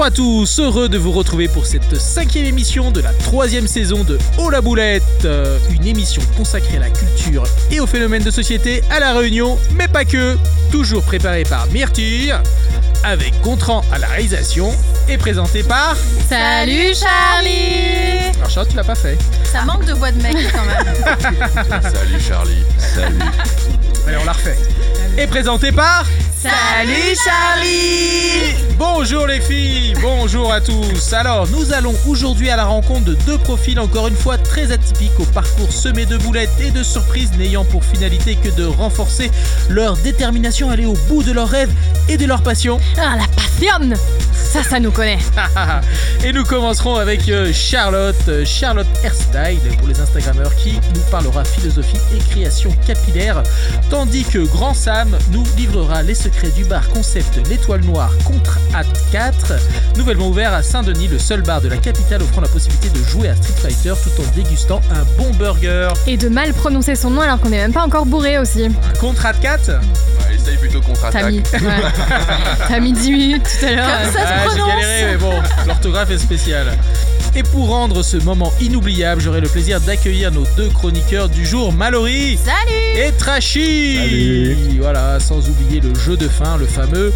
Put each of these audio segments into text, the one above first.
Bonjour à tous, heureux de vous retrouver pour cette cinquième émission de la troisième saison de Oh la boulette, euh, une émission consacrée à la culture et aux phénomènes de société à la Réunion, mais pas que, toujours préparée par Myrtille, avec Gontran à la réalisation et présentée par... Salut Charlie Alors Charlotte, tu l'as pas fait. Ça manque de voix de mec quand même. Salut Charlie. Salut. Allez, on la refait. Et présentée par... Salut Charlie Bonjour les filles, bonjour à tous. Alors, nous allons aujourd'hui à la rencontre de deux profils encore une fois très atypiques au parcours semé de boulettes et de surprises n'ayant pour finalité que de renforcer leur détermination à aller au bout de leurs rêves et de leur passion. Ah la passion Ça, ça nous connaît. et nous commencerons avec euh, Charlotte, euh, Charlotte Hairstyle pour les Instagrammeurs qui nous parlera philosophie et création capillaire, tandis que Grand Sam nous livrera les secrets du bar concept L'Étoile Noire contre At 4, nouvellement ouvert à Saint-Denis, le seul bar de la capitale offrant la possibilité de jouer à Street Fighter tout en dégustant un bon burger. Et de mal prononcer son nom alors qu'on n'est même pas encore bourré aussi. Contre At 4 Ouais, essaye plutôt T'as contre-attaque. mis, ouais. T'as mis 10 minutes tout à l'heure. Ah, J'ai galéré, mais bon, l'orthographe est spéciale. Et pour rendre ce moment inoubliable, j'aurai le plaisir d'accueillir nos deux chroniqueurs du jour, Mallory Salut et Trashy. Salut. Voilà, sans oublier le jeu de fin, le fameux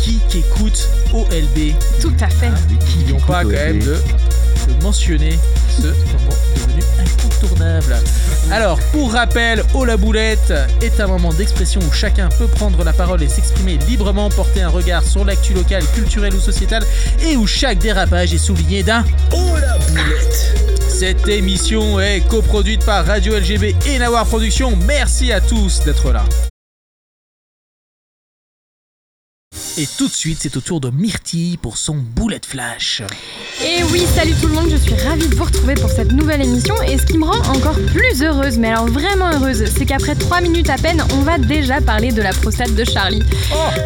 qui écoute OLB. Tout à fait. N'oublions pas quand même de, mentionner ce moment devenu incontournable. Alors, pour rappel, Oh la boulette est un moment d'expression où chacun peut prendre la parole et s'exprimer librement, porter un regard sur l'actu locale, culturelle ou sociétale, et où chaque dérapage est souligné d'un Oh la boulette Cette émission est coproduite par Radio LGB et Nawar Productions. Merci à tous d'être là. Et tout de suite, c'est au tour de Myrtille pour son boulette flash. Et oui, salut tout le monde, je suis ravie de vous retrouver pour cette nouvelle émission. Et ce qui me rend encore plus heureuse, mais alors vraiment heureuse, c'est qu'après 3 minutes à peine, on va déjà parler de la prostate de Charlie.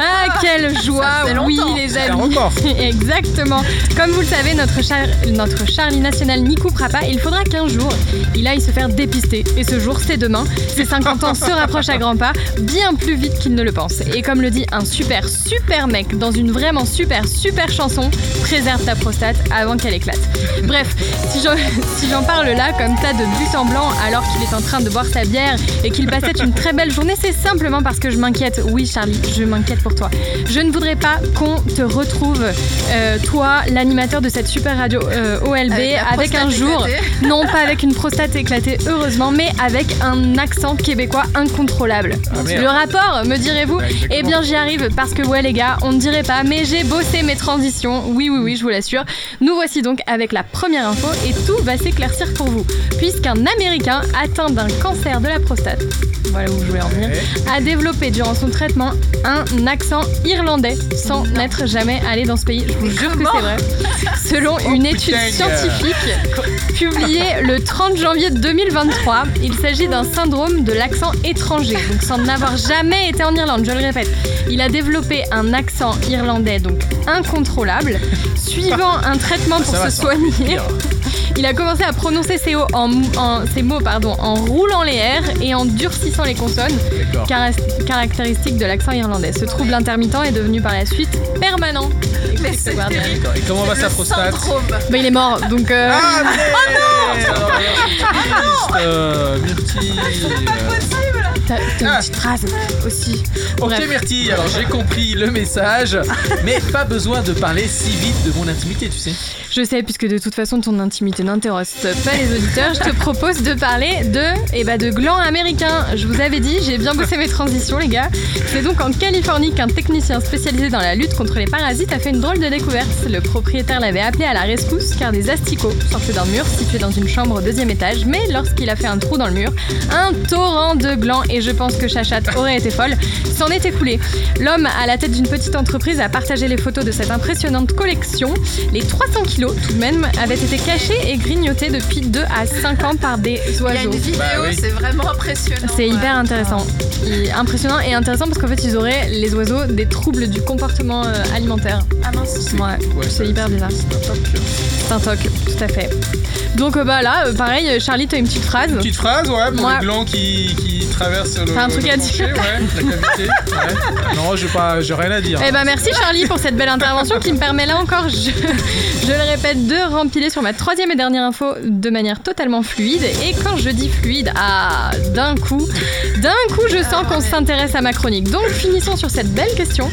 Ah, quelle joie, oui, les amis. Exactement. Comme vous le savez, notre, Char- notre Charlie national n'y coupera pas. Il faudra qu'un jour, il aille se faire dépister. Et ce jour, c'est demain. Ses 50 ans se rapprochent à grands pas, bien plus vite qu'il ne le pense. Et comme le dit un super, super mec dans une vraiment super, super chanson, préserve ta prostate avant qu'elle éclate. Bref, si j'en si parle là, comme tas de but en blanc, alors qu'il est en train de boire sa bière et qu'il passait une très belle journée, c'est simplement parce que je m'inquiète. Oui, Charlie, je m'inquiète pour toi. Je ne voudrais pas qu'on te retrouve, euh, toi, l'animateur de cette super radio euh, OLB, Avec un jour, éclatée. non pas avec une prostate éclatée, heureusement, mais avec un accent québécois incontrôlable. Ah. Le rapport, me direz-vous exactement. Eh bien, j'y arrive parce que, ouais, les gars, on ne dirait pas, mais j'ai bossé mes transitions. Oui, oui, oui, je vous l'assure. Nous voici donc avec la première info et tout va s'éclaircir pour vous. Puisqu'un Américain atteint d'un cancer de la prostate, voilà où je voulais en venir, a développé durant son traitement un accent irlandais sans n'être jamais allé dans ce pays. Je vous jure que c'est vrai. Selon une étude scientifique publiée le 30 janvier 2023, il s'agit d'un syndrome de l'accent étranger, donc sans n'avoir jamais été en Irlande, je le répète. Il a développé un accent irlandais donc incontrôlable, suivant un traitement pour Ça va, se ça soigner. Il a commencé à prononcer ses, mots en, en- ces mots pardon, en roulant les R et en durcissant les consonnes, cara- caractéristique de l'accent irlandais. Ce trouble intermittent est devenu par la suite permanent. Mais c'est. Et comment va sa prostate. Bah, il est mort, donc. euh, Ah, mais... Oh non euh, Myrtille. T'as une Ah. petite phrase aussi. Ok Bref. Myrtille, alors j'ai compris le message, mais pas besoin de parler si vite de mon intimité, tu sais. Je sais, puisque de toute façon ton intimité n'intéresse pas les auditeurs, je te propose de parler de, eh ben, de glands américains. Je vous avais dit, j'ai bien bossé mes transitions, les gars. C'est donc en Californie qu'un technicien spécialisé dans la lutte contre les parasites a fait une drôle de découverte. Le propriétaire l'avait appelé à la rescousse car des asticots sortaient d'un mur situé dans une chambre au deuxième étage, mais lorsqu'il a fait un trou dans le mur, un torrent de glands, et je pense que Chachat aurait été folle, s'en est écoulé. L'homme à la tête d'une petite entreprise a partagé les photos de cette impressionnante collection. Les 300 kilos tout de même avaient été cachés et grignotés depuis 2 à 5 ans par des Il y a oiseaux. une vidéo, Bah oui. c'est vraiment impressionnant. C'est hyper intéressant. Et impressionnant et intéressant parce qu'en fait, ils auraient, les oiseaux, des troubles du comportement euh, alimentaire. Ah mince. Ouais, Ouais, c'est hyper bizarre. C'est un toc. C'est un toc, tout à fait. Donc euh, bah là, euh, pareil, Charlie, t'as une petite phrase. Petite phrase, ouais, pour Ouais. les glands qui, qui traversent le. T'as un truc le à plancher, dire Ouais, la cavité. ouais. Non, j'ai pas, j'ai rien à dire. Eh ben merci Charlie pour cette belle intervention qui me permet là encore, je, je le répète, de rempiler sur ma troisième et dernière info de manière totalement fluide. Et quand je dis fluide, ah, d'un coup, d'un coup je sens qu'on s'intéresse à ma chronique. Donc finissons sur cette belle question.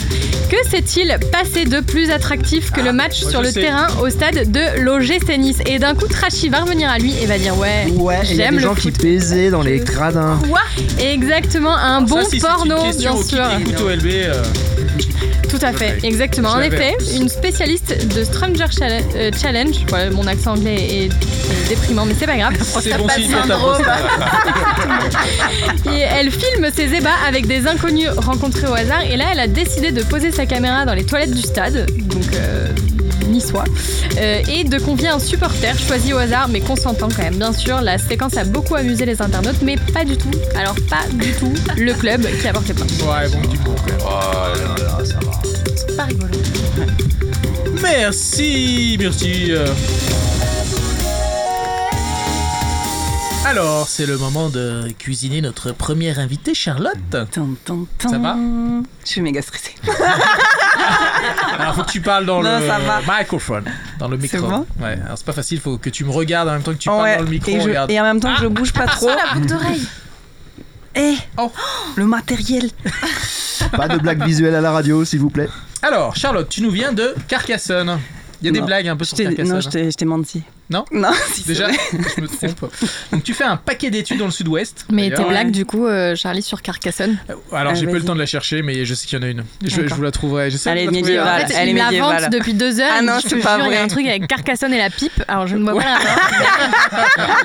Que s'est-il passé de plus attractif que le match Ah, moi, sur je le sais. terrain au stade de l'OGC Nice? Et d'un coup Trashy va revenir à lui et va dire ouais, Ouais, et il y a j'aime des le gens qui baisaient dans les gradins. Quoi Exactement, un Ça, bon si porno, une bien au sûr. Kiki Couteau LB. euh, Tout à fait, exactement. En effet, une spécialiste de Stranger euh, Challenge, ouais, mon accent anglais est, est déprimant, mais c'est pas grave. c'est bon signe. Et elle filme ses ébats avec des inconnus rencontrés au hasard. Et là, elle a décidé de poser sa caméra dans les toilettes du stade, donc euh, niçois, euh, et de convier un supporter choisi au hasard, mais consentant quand même. Bien sûr, la séquence a beaucoup amusé les internautes, mais pas du tout. Alors pas du tout le club qui a porté plainte. Ouais, bon, du même. Oh là là, ça va. C'est pas rigolo. Merci, merci. euh. Alors, c'est le moment de cuisiner notre première invitée, Charlotte. Tan, tan, tan. Ça va Je suis méga stressée. Alors, faut que tu parles dans Non, le ça va. microphone, dans le micro. bon Ouais, alors c'est pas facile, faut que tu me regardes en même temps que tu parles Ouais, dans le micro. et, je- regarde. et en même temps que je bouge pas trop. la boucle d'oreille. Eh, Oh. le matériel. Pas de blague visuelle à la radio, s'il vous plaît. Alors, Charlotte, tu nous viens de Carcassonne. Il y a des Non. blagues un peu Je sur t'ai- Carcassonne. non, je t'ai je t'ai menti. Non Non, si, Déjà, vrai. je me trompe. Donc, tu fais un paquet d'études dans le sud-ouest. Mais tes blagues, du coup, euh, Charlie, sur Carcassonne Euh, Alors, Ah, j'ai pas le temps de la chercher, mais je sais qu'il y en a une. Je, je vous la trouverai. J'essaie de Elle est médiévale. En fait, elle est médiévale. depuis deux heures. Ah non, je c'est te pas jure, il y a un vrai. truc avec Carcassonne et la pipe. Alors, je ne vois pas.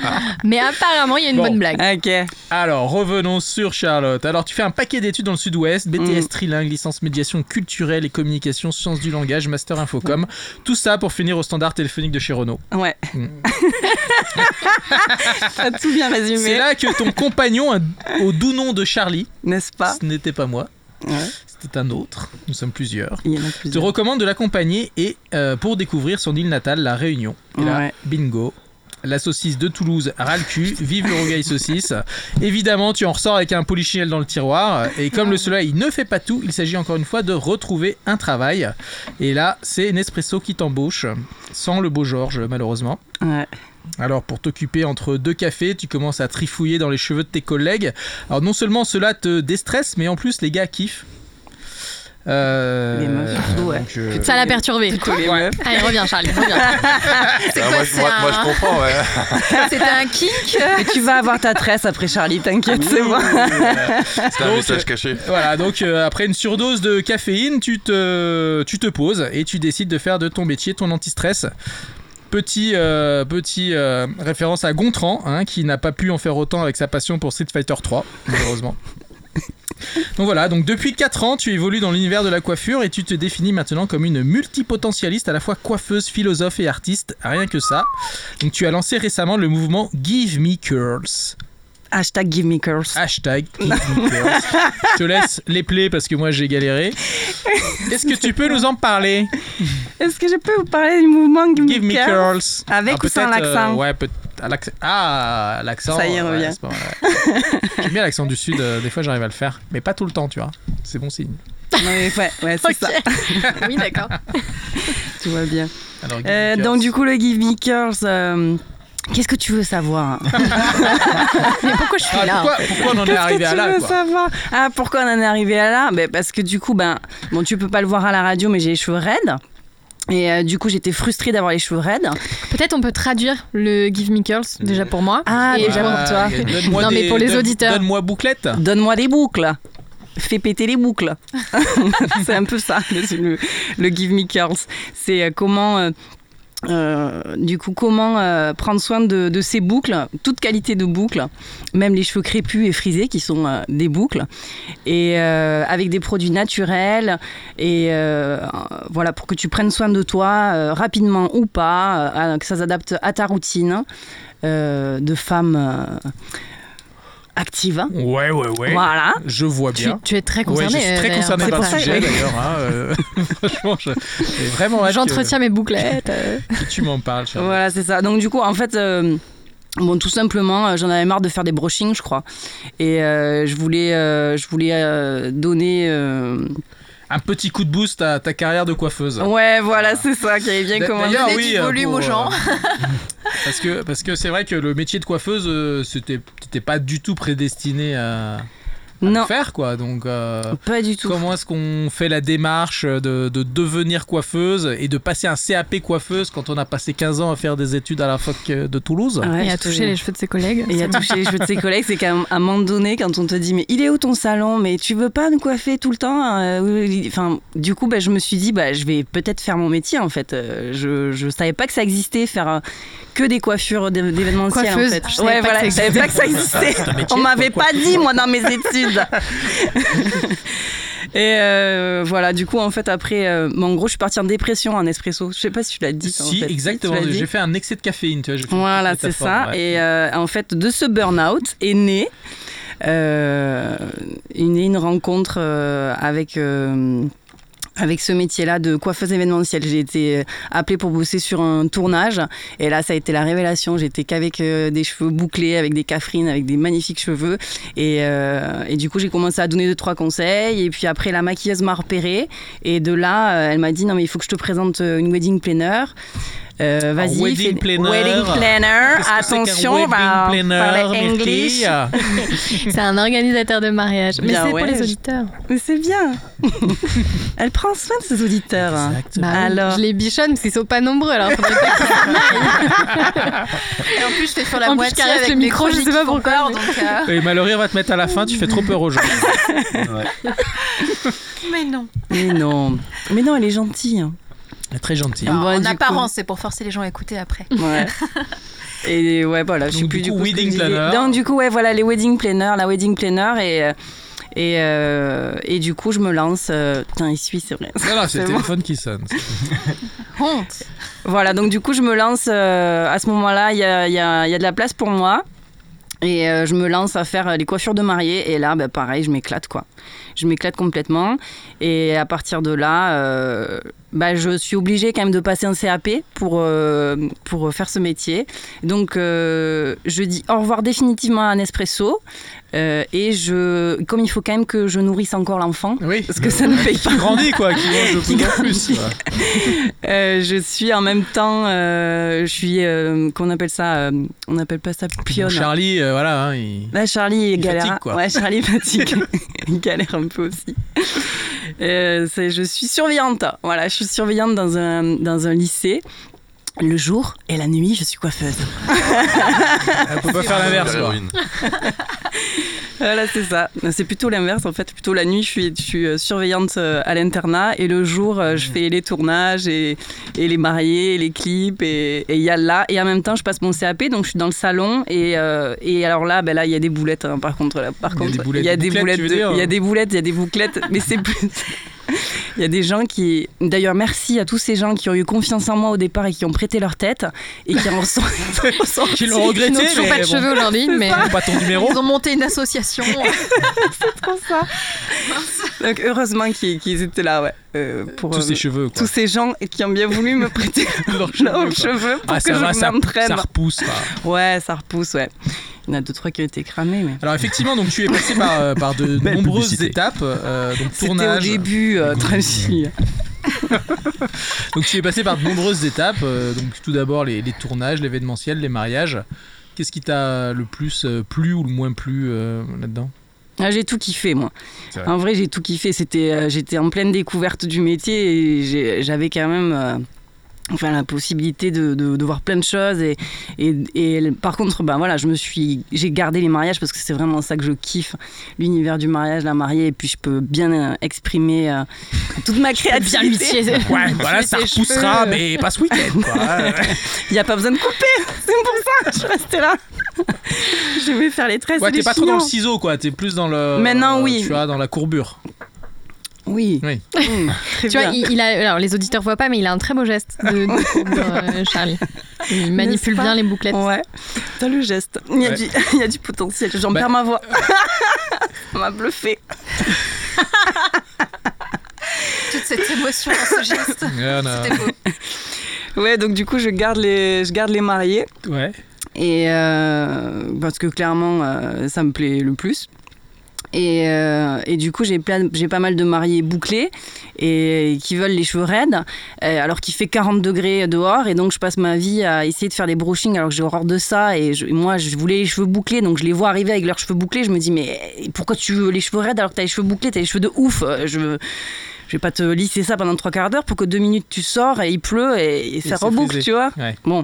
Mais apparemment, il y a une Bon. bonne blague. Ok. Alors, revenons sur Charlotte. Alors, tu fais un paquet d'études dans le sud-ouest, BTS Mm. trilingue, licence médiation culturelle et communication, sciences du langage, master infocom. Tout ça pour finir au standard téléphonique de chez Renault. Ouais. Mm. T'as tout bien C'est résumé, là que ton compagnon, au doux nom de Charlie, n'est-ce pas ce n'était pas moi, Ouais. c'était un autre, nous sommes plusieurs, Il y en a te plusieurs. recommande de l'accompagner et euh, pour découvrir son île natale, la Réunion. Et là, Ouais. bingo. La saucisse de Toulouse ras le cul, vive le rogaille saucisse. Évidemment, tu en ressors avec un polichinelle dans le tiroir. Et comme le soleil ne fait pas tout, il s'agit encore une fois de retrouver un travail. Et là, c'est Nespresso qui t'embauche, sans le beau Georges, malheureusement. Ouais. Alors, pour t'occuper entre deux cafés, tu commences à trifouiller dans les cheveux de tes collègues. Alors, non seulement cela te déstresse, mais en plus, les gars kiffent. Euh, Les meufs, surtout, ouais. donc, euh, Ça l'a perturbé. Les meufs. Allez, reviens, Charlie, reviens. Ah, moi, je- moi, moi, je comprends, ouais. C'était un kick. Mais tu vas avoir ta tresse après Charlie, t'inquiète, c'est bon. C'est un Donc, message caché. Voilà, donc euh, après une surdose de caféine, tu te, tu te poses et tu décides de faire de ton métier ton anti-stress. Petit, euh, petit euh, référence à Gontran, hein, qui n'a pas pu en faire autant avec sa passion pour Street Fighter 3, malheureusement. Donc voilà, donc depuis 4 ans, tu évolues dans l'univers de la coiffure et tu te définis maintenant comme une multipotentialiste à la fois coiffeuse, philosophe et artiste, rien que ça. Donc tu as lancé récemment le mouvement Give Me Curls. Hashtag give me curls. Hashtag Give Me Curls. Je te laisse les plaies parce que moi j'ai galéré. Est-ce que tu peux nous en parler? Est-ce que je peux vous parler du mouvement Give, Give Me Curls? Curls. Avec Alors, ou sans peut-être, euh, l'accent Ouais, peut à l'accent. Ah, l'accent. Ça y est, ouais, revient. mal, ouais. J'aime bien l'accent du sud, euh, des fois j'arrive à le faire, mais pas tout le temps, tu vois. C'est bon signe. Ouais, ouais, c'est ça. Oui, d'accord. Tout va bien. Alors, Euh, donc du coup, le Give Me Curls, euh, qu'est-ce que tu veux savoir Mais pourquoi je suis Ah, là pourquoi, pourquoi on en est Qu'est-ce arrivé que à tu là veux quoi savoir Ah, pourquoi on en est arrivé à là ben, Parce que du coup, ben, bon, tu peux pas le voir à la radio, mais j'ai les cheveux raides. Et euh, du coup, j'étais frustrée d'avoir les cheveux raides. Peut-être on peut traduire le Give Me Curls déjà pour moi. Ah, Et déjà pour- toi. Non, mais des- pour les donne- auditeurs. Donne-moi bouclette. Donne-moi des boucles. Fais péter les boucles. c'est un peu ça, le, le- le Give Me Curls. C'est euh, comment. euh, euh, du coup, comment euh, prendre soin de, ces boucles, toute qualité de boucles, même les cheveux crépus et frisés qui sont euh, des boucles, et avec des produits naturels, et voilà, pour que tu prennes soin de toi rapidement ou pas, que ça s'adapte à ta routine de femme. Euh, active. hein. Ouais, ouais, ouais. Voilà. Je vois bien. tu es très Ouais, concerné. je suis très d'ailleurs. concerné par le sujet d'ailleurs. hein, euh, franchement, je- vraiment que, J'entretiens mes bouclettes. euh. que tu m'en parles. Charles. Voilà, c'est ça. Donc du coup, en fait, euh, bon, tout simplement, euh, j'en avais marre de faire des brushings, je crois, et euh, je voulais, euh, je voulais euh, donner. Un petit coup de boost à ta carrière de coiffeuse. Ouais, voilà, c'est ça qui avait bien commencé. Oui, du euh, volume pour, aux gens. euh, parce que parce que c'est vrai que le métier de coiffeuse, euh, c'était pas du tout prédestiné à Non, faire quoi. Donc euh, pas du tout. comment est-ce qu'on fait la démarche de, de devenir coiffeuse et de passer un CAP coiffeuse quand on a passé 15 ans à faire des études à la fac de Toulouse Ouais, Et à toucher les cheveux de ses collègues. Et à toucher les cheveux de ses collègues, c'est qu'à un moment donné, quand on te dit mais il est où ton salon, mais tu veux pas nous coiffer tout le temps? Euh, Enfin, du coup, bah, je me suis dit bah je vais peut-être faire mon métier en fait. Euh, Je je savais pas que ça existait faire euh, que des coiffures d'é- d'événementiel en fait. je savais Ouais, pas voilà, que je ça savais pas que ça existait. On m'avait pas dit moi dans mes études. Et euh, voilà, du coup, en fait, après, euh, bon, en gros, je suis partie en dépression en espresso. Je sais pas si tu l'as dit. en Si, fait. exactement. J'ai fait un excès de caféine. Tu vois, fait Voilà, c'est ça. ouais. Et euh, en fait, de ce burn-out est né euh, est née une rencontre euh, avec. Euh, avec ce métier-là de coiffeuse événementielle. J'ai été appelée pour bosser sur un tournage et là ça a été la révélation. J'étais qu'avec euh, des cheveux bouclés, avec des cafrines, avec des magnifiques cheveux et, euh, et du coup j'ai commencé à donner deux trois conseils et puis après la maquilleuse m'a repérée et de là euh, elle m'a dit non mais il faut que je te présente euh, une wedding planner. Euh, Vas-y, wedding fais- planner. wedding planner. Attention, on va wedding planner, parler English. C'est un organisateur de mariage. Mais c'est ouais, pour les auditeurs. Mais c'est bien. Elle prend soin de ses auditeurs. Exactement. Bah Alors. Je les bichonne parce qu'ils sont pas nombreux. Alors faudrait pas. Et en plus, je fais sur la En plus, moitié caresse avec le micro, je chroniques sais pas pourquoi, donc, euh, Et Mallory va te mettre à la fin, tu fais trop peur aux gens. Mais non. Mais non. Mais non, elle est gentille. hein. Elle est Très gentil. Bon, en apparence, c'est pour forcer les gens à écouter après. Ouais. Et ouais, voilà, je sais plus du coup, coup. ce que wedding planner. Donc, du coup, ouais, voilà, les wedding planners, la wedding planner et. euh, Et, euh, et du coup, je me lance. euh, Putain, il suit, c'est vrai. Non, c'est le bon. téléphone qui sonne. Honte. Voilà, donc du coup, je me lance. euh, à ce moment-là, il y a, il y a- il y a de la place pour moi. Et euh, je me lance à faire les coiffures de mariée. Et là, bah, pareil, je m'éclate, quoi. Je m'éclate complètement. Et à partir de là, euh, bah, je suis obligée quand même de passer un CAP pour, euh, pour faire ce métier. Donc, euh, je dis au revoir définitivement à Nespresso. Euh, et je, comme il faut quand même que je nourrisse encore l'enfant, Oui. parce que ça ne paye pas. Qui grandit, quoi, qui mange de Qui plus en plus. Euh, je suis en même temps, euh, je suis, qu'on appelle ça, on appelle pas ça pionne. Charlie, voilà, hein, il... Là, Charlie Il galère. fatigue, quoi. Ouais, Charlie fatigue. il galère un peu aussi. Je suis surveillante. Voilà, je suis surveillante dans un, dans un lycée. Le jour et la nuit, je suis coiffeuse. on peut pas faire l'inverse. Voilà, c'est ça. C'est plutôt l'inverse, en fait. Plutôt la nuit, je suis, je suis euh, surveillante euh, à l'internat et le jour, euh, je fais les tournages et, et les mariés, et les clips et et il y a là. Et en même temps, je passe mon CAP, donc je suis dans le salon et, euh, et alors là, ben là, il y a des boulettes. hein, par contre, là, par Il y a des boulettes. il y a Des boulettes. de- Il y a des boulettes, il y a des bouclettes, mais c'est plus. Il y a des gens qui. D'ailleurs, merci à tous ces gens qui ont eu confiance en moi au départ et qui ont prêté leur tête et qui en sont. Qui l'ont regretté, Ils n'ont toujours mais pas de bon, cheveux aujourd'hui, mais pas ton numéro. Ils ont monté une association. trop ça. Donc heureusement qu'ils qu'ils étaient là, ouais. Euh, pour Tous euh, ces cheveux, quoi. tous ces gens qui ont bien voulu me prêter Leurs leurs cheveux, quoi. cheveux pour Ah, que ça va, je ça, m'entraîne. ça repousse. quoi. Ouais, ça repousse, ouais. Il y en a deux, trois qui ont été cramés, mais. Alors effectivement, donc tu es passé par, euh, par de Belle nombreuses publicité. étapes, euh, donc C'était au tournage. début, euh, Tracy. Donc tu es passé par de nombreuses étapes. euh, donc tout d'abord les, les tournages, l'événementiel, les mariages. Qu'est-ce qui t'a le plus euh, plu ou le moins plu euh, là-dedans? Ah, j'ai tout kiffé, moi. Vrai. En vrai, j'ai tout kiffé. C'était, euh, j'étais en pleine découverte du métier et j'avais quand même. Enfin, la possibilité de, de- de voir plein de choses et, et, et par contre ben voilà je me suis j'ai gardé les mariages parce que c'est vraiment ça que je kiffe l'univers du mariage la mariée et puis je peux bien euh, exprimer euh, toute ma créativité. Ouais, voilà, ça repoussera, cheveux. mais pas ce week-end. quoi. Il n'y a pas besoin de couper, c'est pour ça que je restais là. je vais faire les tresses ouais, t'es pas trop dans le ciseau, quoi. T'es plus dans le. Maintenant, oui. Tu vois, dans la courbure. Oui. Oui. Mmh, très Tu vois, il, il a, alors les auditeurs voient pas, mais il a un très beau geste de, de euh, Charlie. Il manipule bien les bouclettes. Ouais, t'as le geste. Il y a, Ouais. du, il y a du potentiel. J'en Bah- perds ma voix. Ça m'a bluffé. Toute cette émotion dans ce geste. Ah. C'était beau. Ouais, donc du coup, je garde les, je garde les mariés. Ouais. Et euh, parce que clairement, euh, ça me plaît le plus. Et, euh, et du coup, j'ai plein- j'ai pas mal de mariés bouclés et qui veulent les cheveux raides, euh, alors qu'il fait 40 degrés dehors. Et donc, je passe ma vie à essayer de faire des brushings alors que j'ai horreur de ça. Et je- moi, je voulais les cheveux bouclés, donc je les vois arriver avec leurs cheveux bouclés. Je me dis, mais pourquoi tu veux les cheveux raides alors que t'as les cheveux bouclés? T'as les cheveux de ouf. Euh, Je, je vais pas te lisser ça pendant trois quarts d'heure pour que deux minutes tu sors et il pleut et, et ça reboucle, tu vois. Ouais. Bon.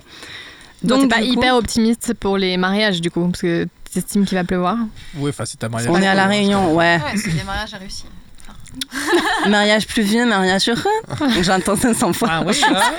Donc, t'es pas coup- hyper optimiste pour les mariages du coup, parce que t'estimes qu'il va pleuvoir? Ouais, enfin, c'est ta mariage. On est à la Réunion, ouais. Ouais, c'est des mariages réussis. Mariage plus vieux, mariage heureux. J'entends 500 fois. Ah ouais, ah,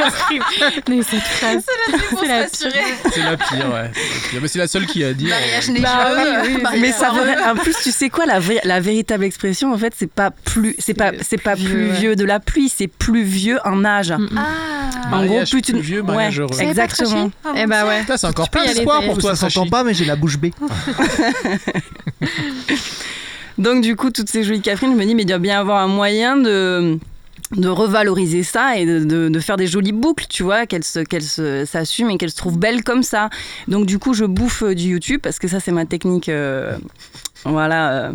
Mais cette phrase, Pour c'est la rassurer. c'est la pire, ouais. C'est la pire. Mais c'est la seule qui a dit. Mariage euh. Bah oui, oui, oui. mariage Mais ça veut- en plus, tu sais quoi, la, la véritable expression, en fait, c'est pas plus, c'est pas, c'est pas plus vieux, de la pluie, c'est plus vieux en âge. Ah. En Mariage gros, plus tu vieux, mariage ouais, heureux. Exactement. Ah, Eh bah Dieu. ouais. Putain, c'est encore plein d'espoir ça pour toi, ça s'entend pas, mais j'ai la bouche bée. Donc, du coup, toutes ces jolies Catherine, je me dis, mais il doit bien y avoir un moyen de de revaloriser ça et de, de- de faire des jolies boucles, tu vois, qu'elles se- qu'elles se- s'assument et qu'elles se trouvent belles comme ça. Donc du coup, je bouffe euh, du YouTube parce que ça, c'est ma technique, euh, voilà, euh,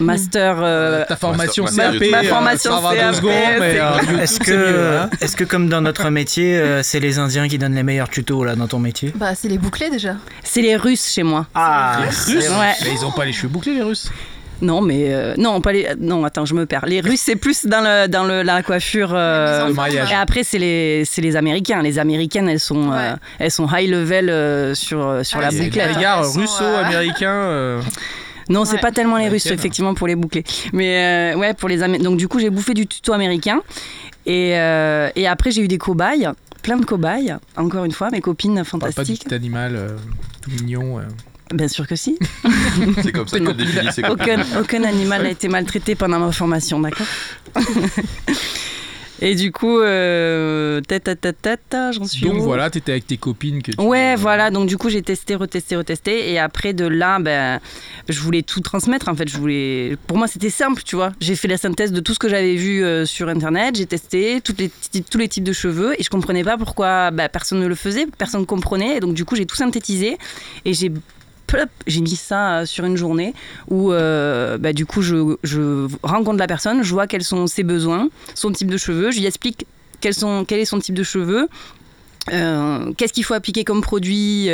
master. euh, Ta formation Ma- CAP, ma euh, formation ça va deux CAP, Est-ce mieux, hein. que, est-ce que comme dans notre métier, euh, c'est les Indiens qui donnent les meilleurs tutos là dans ton métier? Bah, c'est les bouclés déjà. c'est les Russes chez moi. Ah, Les Russes. Ouais. Mais ils ont pas les cheveux bouclés, les Russes? Non, mais euh, non, pas les. Non, attends, je me perds. Les Russes, c'est plus dans le dans le, la coiffure. euh, Les le mariage. Et après, c'est les, c'est les Américains. Les Américaines, elles sont, euh, elles sont high level euh, sur, euh, sur Ah, la clair. des gars russo-américains. euh, Non, c'est Ouais. pas tellement les Russes, Américaines. effectivement, pour les bouclés. Mais euh, ouais, pour les Donc, du coup, j'ai bouffé du tuto américain. Et, euh, et après, j'ai eu des cobayes, plein de cobayes. Encore une fois, mes copines parle pas du fantastiques. petit animal euh, mignon. Bien sûr que si. C'est comme ça qu'on définit ses copines. Aucun, aucun animal n'a été maltraité pendant ma formation, d'accord Et du coup, euh, tête à tête, tête, j'en suis Donc où voilà, t'étais avec tes copines que tu. Ouais, voilà. Donc du coup, j'ai testé, retesté, retesté, et après de là, ben, je voulais tout transmettre. En fait, je voulais. Pour moi, c'était simple, tu vois. J'ai fait la synthèse de tout ce que j'avais vu euh, sur Internet. J'ai testé toutes les, tous les types de cheveux, et je comprenais pas pourquoi ben, personne ne le faisait, personne ne comprenait. Et donc du coup, j'ai tout synthétisé, et j'ai j'ai mis ça euh, sur une journée où euh, bah, du coup je, rencontre la personne, je vois quels sont ses besoins, son type de cheveux, je lui explique quel est son type de cheveux, euh, qu'est-ce qu'il faut appliquer comme produit,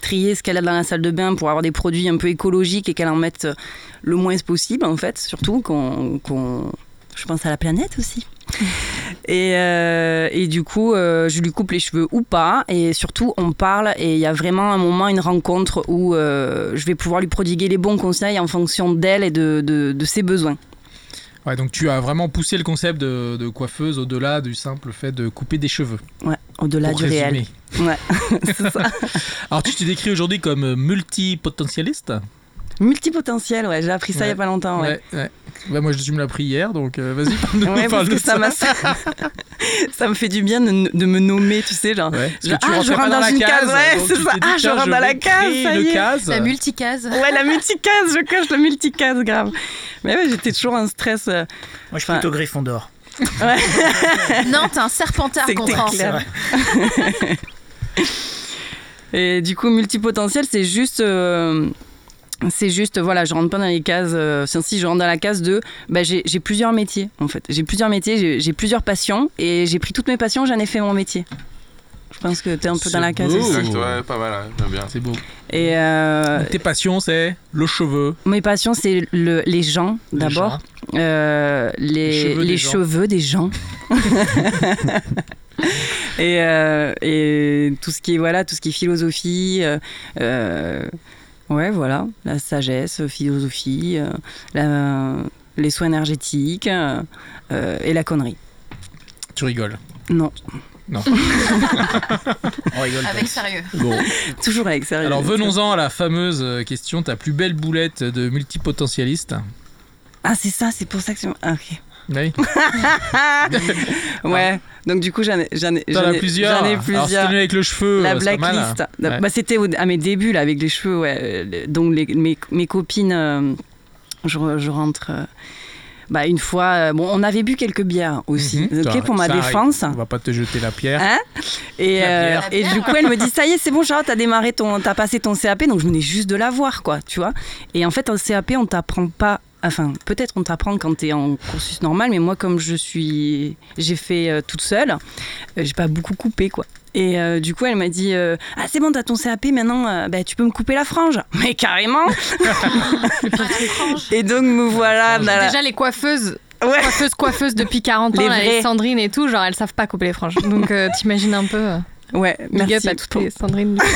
trier ce qu'elle a dans la salle de bain pour avoir des produits un peu écologiques et qu'elle en mette le moins possible en fait, surtout qu'on... qu'on- je pense à la planète aussi. Et, euh, et du coup, euh, je lui coupe les cheveux ou pas. Et surtout, on parle et il y a vraiment un moment, une rencontre où euh, je vais pouvoir lui prodiguer les bons conseils en fonction d'elle et de, de- de ses besoins. Ouais, donc tu as vraiment poussé le concept de, de coiffeuse au-delà du simple fait de couper des cheveux. Ouais, au-delà du réel. résumer. Ouais, c'est ça. Alors tu te décris aujourd'hui comme multipotentialiste? Multipotentiel, ouais, j'ai appris ça il y a Ouais. pas longtemps. Ouais. Ouais, ouais. Bah, moi, je me l'ai appris hier, donc euh, vas-y, Ouais, parle de ça, ça me fait du bien de, de me nommer, tu sais, genre. Ouais, ah, je rentre dans la une case, ouais, c'est ça. Ah, je rentre dans la case, ça une y est. case. La multicase. Ouais, la multicase, je coche la multicase, grave. Mais ouais, j'étais toujours en stress. euh, Moi, je suis plutôt Gryffondor. Non, t'es un serpentard, comprends. Et du coup, multipotentiel, c'est juste. euh, c'est juste, voilà, je rentre pas dans les cases. euh, si je rentre dans la case de. Bah, j'ai j'ai plusieurs métiers, en fait. J'ai plusieurs métiers, j'ai- j'ai plusieurs passions. Et j'ai pris toutes mes passions, j'en ai fait mon métier. Je pense que t'es un peu C'est dans la case beau. aussi. Exact, ouais, pas mal, hein, bien. C'est beau. Et euh, Tes passions, c'est le cheveu. mes passions, c'est le- les gens, les d'abord. Euh, les, Les les cheveux cheveux, des gens. des gens. et, euh, et tout ce qui est voilà, tout ce qui est philosophie. euh, euh, ouais, voilà, la sagesse, philosophie, euh, la- les soins énergétiques euh, euh, et la connerie. Tu rigoles. Non, Non. On rigole pas. Avec sérieux. Bon. toujours avec sérieux. Alors venons-en à la fameuse question, ta plus belle boulette de multipotentialiste. Ah, c'est ça, c'est pour ça que tu... Ah, ok. Oui. Ouais, donc du coup, j'en ai, j'en ai, j'en plusieurs. J'en ai Alors, plusieurs. c'était avec le cheveu. La euh, blacklist. hein. Ouais. Bah, c'était à mes débuts, là, avec les cheveux, ouais. Euh, Donc, les- mes, mes copines, euh, je, re- je rentre. euh, bah, une fois, euh, bon, on avait bu quelques bières aussi, Mhm. ok, Ça- pour ma ça arrive. défense. On va pas te jeter la pierre. Hein et, La bière. et La du coup, elle me dit ça y est, c'est bon, Charlotte, t'as démarré ton, t'as passé ton CAP, donc je venais juste de l'avoir, quoi, tu vois. Et en fait, en CAP, on t'apprend pas. Enfin, peut-être on t'apprend quand t'es en cursus normal, mais moi, comme je suis, j'ai fait euh, toute seule, euh, j'ai pas beaucoup coupé, quoi. Et euh, du coup, elle m'a dit euh, Ah, c'est bon, t'as ton CAP, maintenant, euh, bah, tu peux me couper la frange. Mais carrément Et donc, me voilà dans la- Déjà, les coiffeuses, Ouais. coiffeuses, coiffeuses depuis 40 ans, Les là, les. Sandrine et tout, genre, elles savent pas couper les franges. Donc, euh, t'imagines un peu. Ouais, Big merci. up à toutes les Sandrine. coup.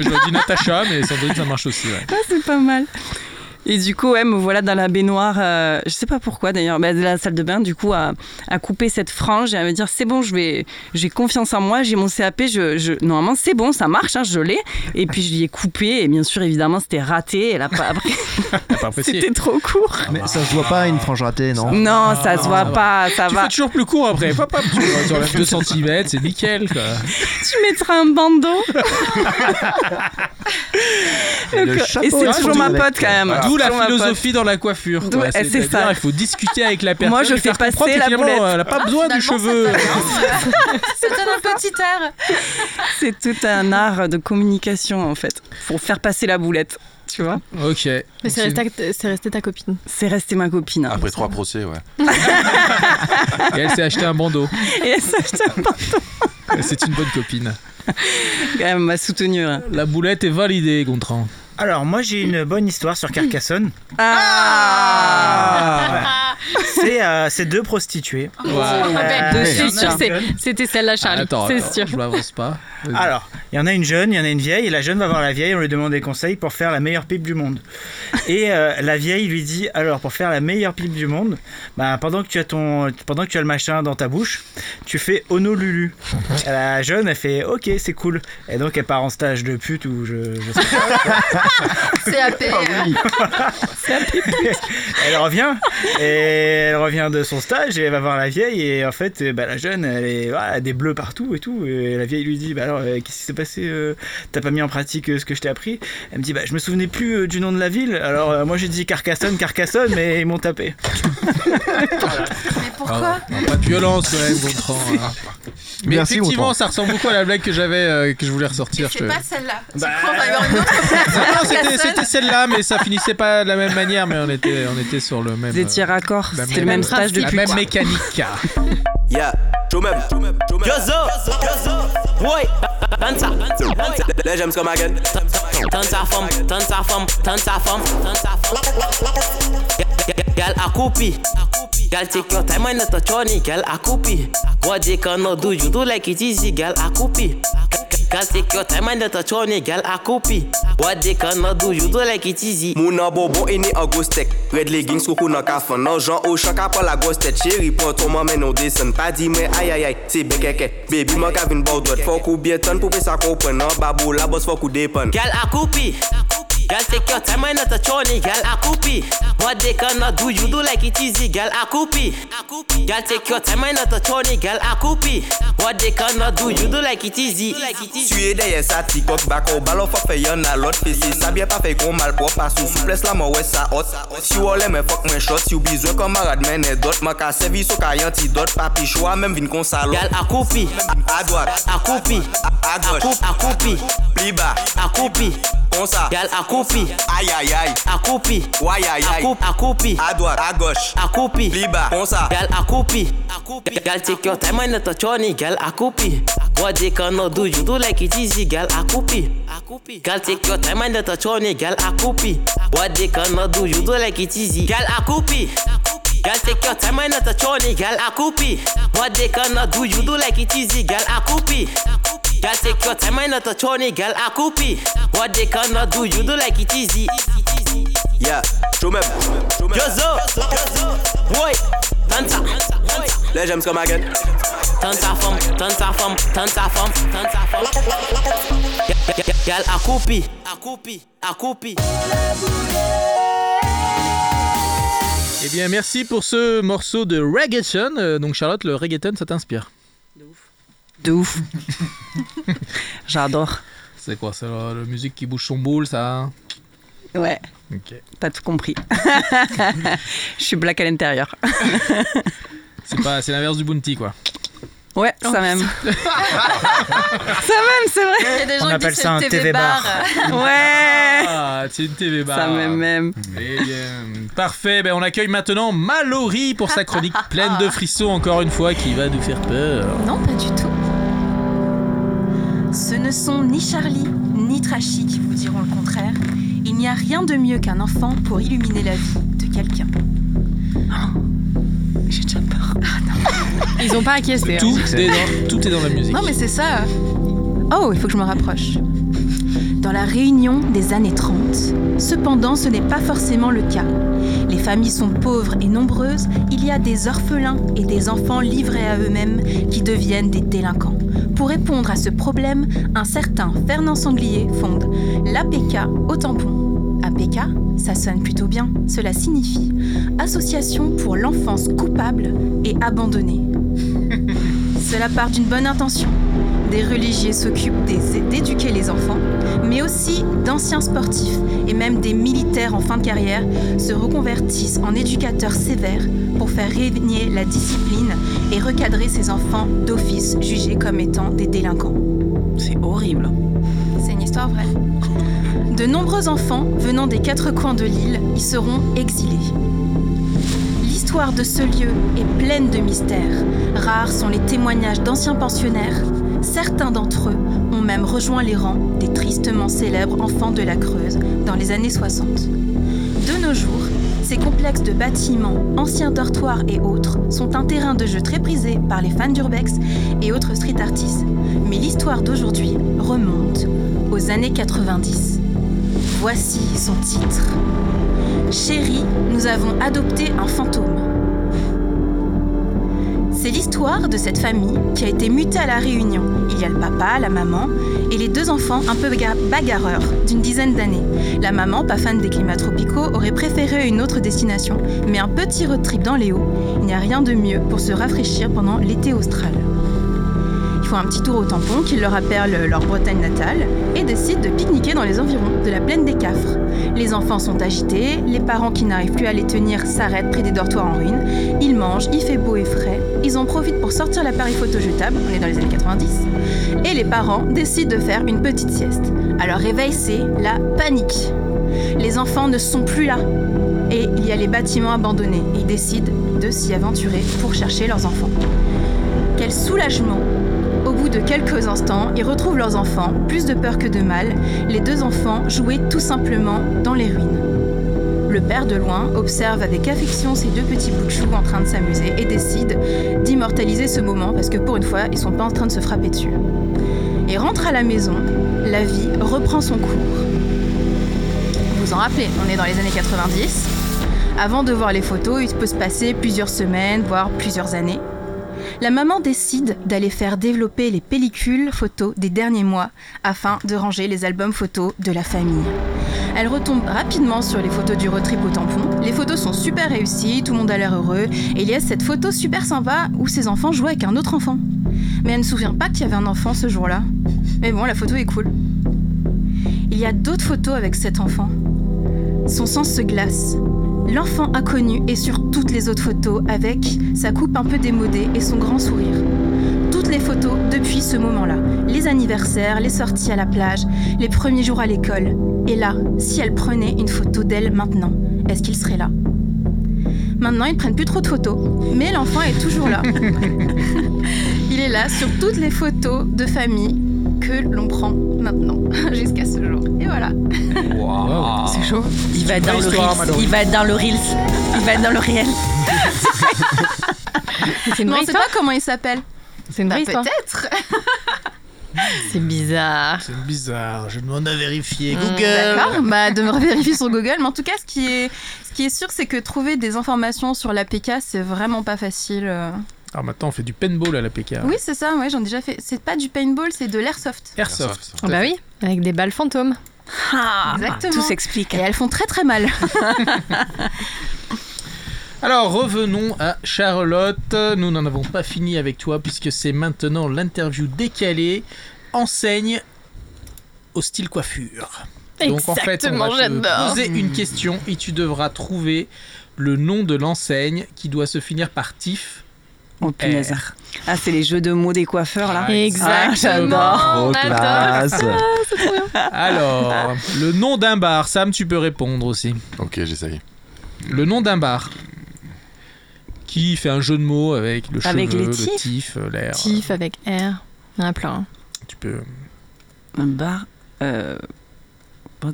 J'aurais dit Natacha, mais Sandrine, ça marche aussi. ouais. Ah, c'est pas mal. Et du coup, ouais, me voilà dans la baignoire, euh, je sais pas pourquoi d'ailleurs, bah, de la salle de bain, du coup, à, à couper cette frange et à me dire c'est bon, je vais, j'ai confiance en moi, j'ai mon CAP, je, je- normalement c'est bon, ça marche, hein, je l'ai. Et puis je l'ai coupé et bien sûr, évidemment, c'était raté. Elle a pas, après, c'était trop court. Mais ça se voit pas une frange ratée, non? Non, ça se voit ça va. pas, ça Tu va. fais toujours plus court après. Pop, pop, tu enlèves 2 cm, c'est nickel. Quoi. Tu mettras un bandeau. Et Et c'est toujours ma pote quand même. D'où la philosophie dans la coiffure. C'est ça. Il faut discuter avec la personne. Moi, je fais passer la boulette. Elle n'a pas Ah, besoin du cheveu. Donne un petit air. C'est tout un art de communication en fait, pour faire passer la boulette. Tu vois Ok. Mais c'est resté, ta- c'est resté ta copine. C'est resté ma copine. hein. Après trois procès, ouais. Et elle s'est acheté un bandeau. Et ça, je te- C'est une bonne copine. Elle m'a soutenue. hein. La boulette est validée, Gontran. Alors, moi, j'ai une bonne histoire sur Carcassonne. Ah, C'est euh, c'est deux prostituées. Ah Euh, sûr, c'est- c'était celle-là, Charlie. Attends, c'est attends, sûr. je m'avance pas. Vas-y. Alors, il y en a une jeune, il y en a une vieille, et la jeune va voir la vieille, on lui demande des conseils pour faire la meilleure pipe du monde. Et euh, la vieille lui dit, alors pour faire la meilleure pipe du monde, bah, pendant, que tu as ton, pendant que tu as le machin dans ta bouche, tu fais Honolulu. Et la jeune, elle fait, ok, c'est cool. Et donc elle part en stage de pute ou je, je sais pas. CAP. Elle revient, et elle revient de son stage et elle va voir la vieille, et en fait, euh, bah, la jeune, elle, est, voilà, elle a des bleus partout et tout. Et la vieille lui dit, bah alors, euh, qu'est-ce qui s'est passé euh, T'as pas mis en pratique euh, ce que je t'ai appris? Elle me dit, bah je me souvenais plus euh, du nom de la ville. Alors euh, moi j'ai dit Carcassonne, Carcassonne, mais ils m'ont tapé. Mais pourquoi? Ah, pas de violence quand même, Gontran. hein. Mais Merci, effectivement, Gontran. ça ressemble beaucoup à la blague que j'avais, euh, que je voulais ressortir. je C'est pas celle-là. Tu Bah, crois, on va y avoir une autre place Non, non, c'était- celle-là, mais ça finissait pas de la même manière, mais on était, on était sur le même. Vous étiez raccord, la c'était le même- même stage la depuis. même mécanique. Yeah, même. Yozo, ouais, dansa, Là j'aime ce comme again. Sa femme, sa femme, sa femme, sa femme. Gal a coupi. Gal take your time and not a choni. Gal a coupi. What they cannot do, you do like it easy. Gal a coupi. Girl, take your time and let her turn it, girl, I copy. What they cannot do, you do like it easy. Mouna Bobo est né en ghost tech. Red leggings, coco dans café. Non, Jean Ocha, capa la ghost tech. Chérie, prends ton maman, non, descend. Pas dit, mais aïe aïe aïe, c'est békeke. Baby, man, kavin, bord, faut qu'on bien tonne pour faire ça comprendre. Non, babou, la bosse, faut qu'on dépanne. Girl, I copy. Girl, take your time and not a chony. Girl, I copy. What they cannot do, you do like it easy. Girl, I copy. Girl, take your time and not a chony. Girl, I copy. What they cannot do, you do like it easy. Suye deye sa tikok bako. Balo fa fe yon a lot fese. Sa bie pa fe kon mal po pasu. Souples la mo we sa hot. Si wole men fok men shot. Si ou bizwe kamarad men e dot. Ma ka sevi so ka yon ti dot. Papi chwa men vin kon salon. Girl, I copy. A doat. A copy. A doat. A copy. Pli ba. A copy. Kon sa. Girl, I copy. Coupi. Aïe aïe aïe. A coupi. Aïe aïe aïe. A coupi. À droite. À gauche. A coupi. Plus bas. Comme ça. Gal a coupi. Gal take your time and not a choni. Gal a coupi. What they cannot do, you do like it easy. Gal a coupi. Gal take your time and not a choni. Gal a coupi. What they cannot do, you do like it easy. Gal a coupi. Gal take your time and not a choni. Gal a coupi. What they cannot do, you do like it easy. Gal a coupi. Gal take your time and not a choni. Gal a coupi. What they cannot do, you do like it easy. Yeah, show même. Yozo, ouais, dansa. Là j'aime comme again. Tante sa femme, tante sa femme, tante sa femme, tante sa femme. Gal a coupi, a coupi, a coupi. Eh bien, merci pour ce morceau de reggaeton. Euh, donc, Charlotte, le reggaeton, ça t'inspire? De ouf. J'adore. C'est quoi C'est la, la musique qui bouge son boule, ça Ouais, Ok. t'as tout compris. Je suis black à l'intérieur. C'est pas, c'est l'inverse du bounty, quoi. Ouais, ça même. ça même, c'est vrai. Il y a des gens On qui appelle disent ça un TV bar. Ouais. Ah, c'est une TV bar. Ça même, même. Eh bien, parfait. Ben, on accueille maintenant Mallory pour sa chronique pleine de frissons, encore une fois, qui va nous faire peur. Non, pas du tout. Ce ne sont ni Charlie ni Trashy qui vous diront le contraire. Il n'y a rien de mieux qu'un enfant pour illuminer la vie de quelqu'un. J'ai déjà peur. Ils ont pas acquiescé. hein. Tout est, dans, tout est dans la musique. Non, mais c'est ça. Oh, il faut que je me rapproche. Dans la réunion des années 30, cependant, ce n'est pas forcément le cas. Les familles sont pauvres et nombreuses, il y a des orphelins et des enfants livrés à eux-mêmes qui deviennent des délinquants. Pour répondre à ce problème, un certain Fernand Sanglier fonde l'APK au tampon. APK, ça sonne plutôt bien. Cela signifie Association pour l'enfance coupable et abandonnée. Cela part d'une bonne intention. Des religieux s'occupent d'éduquer les enfants, mais aussi d'anciens sportifs et même des militaires en fin de carrière se reconvertissent en éducateurs sévères pour faire régner la discipline et recadrer ces enfants d'office jugés comme étant des délinquants. C'est horrible. C'est une histoire vraie. De nombreux enfants venant des quatre coins de l'île y seront exilés. L'histoire de ce lieu est pleine de mystères. Rares sont les témoignages d'anciens pensionnaires. Certains d'entre eux ont même rejoint les rangs des tristement célèbres enfants de la Creuse dans les années 60. De nos jours, ces complexes de bâtiments, anciens dortoirs et autres sont un terrain de jeu très prisé par les fans d'urbex et autres street artists. Mais l'histoire d'aujourd'hui remonte aux années 90. Voici son titre. Chérie, nous avons adopté un fantôme. C'est l'histoire de cette famille qui a été mutée à la Réunion. Il y a le papa, la maman et les deux enfants un peu baga- bagarreurs d'une dizaine d'années. La maman, pas fan des climats tropicaux, aurait préféré une autre destination, mais un petit road trip dans les hauts, il n'y a rien de mieux pour se rafraîchir pendant l'été austral. Ils font un petit tour au tampon qui leur rappelle leur Bretagne natale et décident de pique-niquer dans les environs de la plaine des Cafres. Les enfants sont agités, les parents qui n'arrivent plus à les tenir s'arrêtent près des dortoirs en ruine, ils mangent, il fait beau et frais, ils en profitent pour sortir l'appareil photo jetable, on est dans les années 90, et les parents décident de faire une petite sieste. Leur réveil, c'est la panique. Les enfants ne sont plus là, et il y a les bâtiments abandonnés, ils décident de s'y aventurer pour chercher leurs enfants. Quel soulagement au bout de quelques instants, ils retrouvent leurs enfants, plus de peur que de mal. Les deux enfants jouaient tout simplement dans les ruines. Le père de loin observe avec affection ces deux petits bouts de chou en train de s'amuser et décide d'immortaliser ce moment parce que pour une fois, ils sont pas en train de se frapper dessus. Et rentre à la maison, la vie reprend son cours. Vous vous en rappelez, on est dans les années 90. Avant de voir les photos, il peut se passer plusieurs semaines, voire plusieurs années. La maman décide d'aller faire développer les pellicules photos des derniers mois afin de ranger les albums photos de la famille. Elle retombe rapidement sur les photos du road trip au tampon. Les photos sont super réussies, tout le monde a l'air heureux, et il y a cette photo super sympa où ses enfants jouaient avec un autre enfant. Mais elle ne se souvient pas qu'il y avait un enfant ce jour-là. Mais bon, la photo est cool. Il y a d'autres photos avec cet enfant. Son sang se glace. L'enfant inconnu est sur toutes les autres photos avec sa coupe un peu démodée et son grand sourire. Toutes les photos depuis ce moment-là. Les anniversaires, les sorties à la plage, les premiers jours à l'école. Et là, si elle prenait une photo d'elle maintenant, est-ce qu'il serait là? Maintenant, ils prennent plus trop de photos, mais l'enfant est toujours là. Il est là sur toutes les photos de famille que l'on prend maintenant, jusqu'à ce jour. Et voilà. C'est chaud. Il va être dans le histoire. Il va être dans le Reels. Il va être dans le réel. C'est pas comment il s'appelle. C'est une Bah, vraie histoire. peut-être. C'est bizarre. C'est bizarre, je demande à vérifier. Mm, Google D'accord, bah, de me vérifier sur Google. Mais en tout cas, ce qui est, ce qui est sûr, c'est que trouver des informations sur l'APK, c'est vraiment pas facile. euh. Alors maintenant, on fait du paintball à la PK. Oui, c'est ça, ouais, j'en ai déjà fait. C'est pas du paintball, c'est de l'airsoft. Airsoft. Ah bah oui, avec des balles fantômes. Ah, Exactement. Tout s'explique. Et elles font très très mal. Alors revenons à Charlotte. Nous n'en avons pas fini avec toi puisque c'est maintenant l'interview décalée enseigne au style coiffure. Donc en fait, on va te poser une question et tu devras trouver le nom de l'enseigne qui doit se finir par TIF. Oh punaise. R. Ah, c'est les jeux de mots des coiffeurs là. Ah, Exactement. Ah, j'adore. On adore. classe. Alors, le nom d'un bar, Sam, tu peux répondre aussi. Ok, j'essaye. Le nom d'un bar qui fait un jeu de mots avec le Avec cheveu, les le tifs tif, l'air. Tif avec R. Il y en a plein. Tu peux. Un bar. Euh.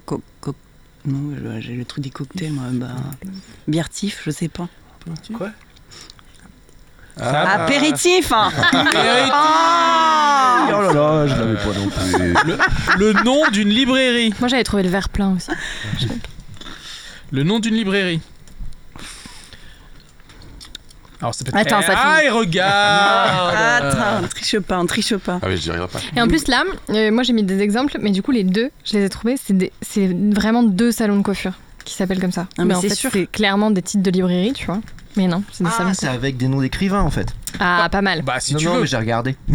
co- co- Non, je- j'ai le truc des cocktails, moi. Bah, bière tif, je sais pas. Quoi? Ah, Apéritif hein. Ah Oh là là, je l'avais pas non plus. Le nom d'une librairie. Moi j'avais trouvé le verre plein aussi. Le nom d'une librairie. Alors ça peut être Attends, ça Ah, et regarde Attends, on triche pas, on triche pas. Ah oui, je dirais pas. Et en plus là, euh, moi j'ai mis des exemples, mais du coup les deux, je les ai trouvés, c'est des- c'est vraiment deux salons de coiffure qui s'appellent comme ça. Ah, mais en c'est fait, sûr. c'est clairement des titres de librairie, tu vois. Mais non, c'est des salons. Ah, de c'est coiffure. avec des noms d'écrivains en fait. Ah, pas mal. Bah si non, tu non, veux, mais j'ai regardé.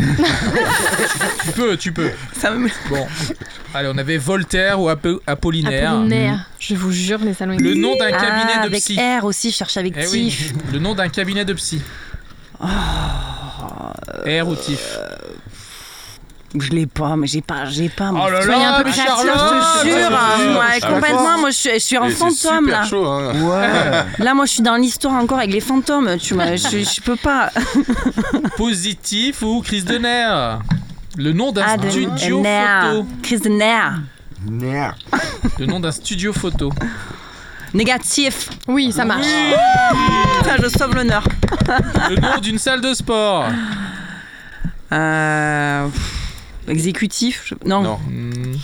tu peux, tu peux. Ça me... Bon. Allez, on avait Voltaire ou Apo- Apollinaire. Apollinaire. Je vous jure, les salons. Le nom d'un cabinet Ah, de avec psy. R aussi, je cherche avec Eh oui, le nom d'un cabinet de psy. R ou TIF. Je l'ai pas, mais j'ai pas, j'ai pas. moi. Oh là Soyez là, un peu créatif, Charlotte, Je te jure, hein, Ah, complètement, moi je suis, je suis un Et c'est fantôme là. chaud, hein. Ouais. Là, moi je suis dans l'histoire encore avec les fantômes, tu vois, je, je peux pas. Positif ou crise de nerfs Le nom d'un Ah, de studio photo. Crise de nerfs. Merde. Le nom d'un studio photo. Négatif. Oui, ça marche. Ça, je sauve l'honneur. Le nom d'une salle de sport. Euh, exécutif je- non. Non. Hmm.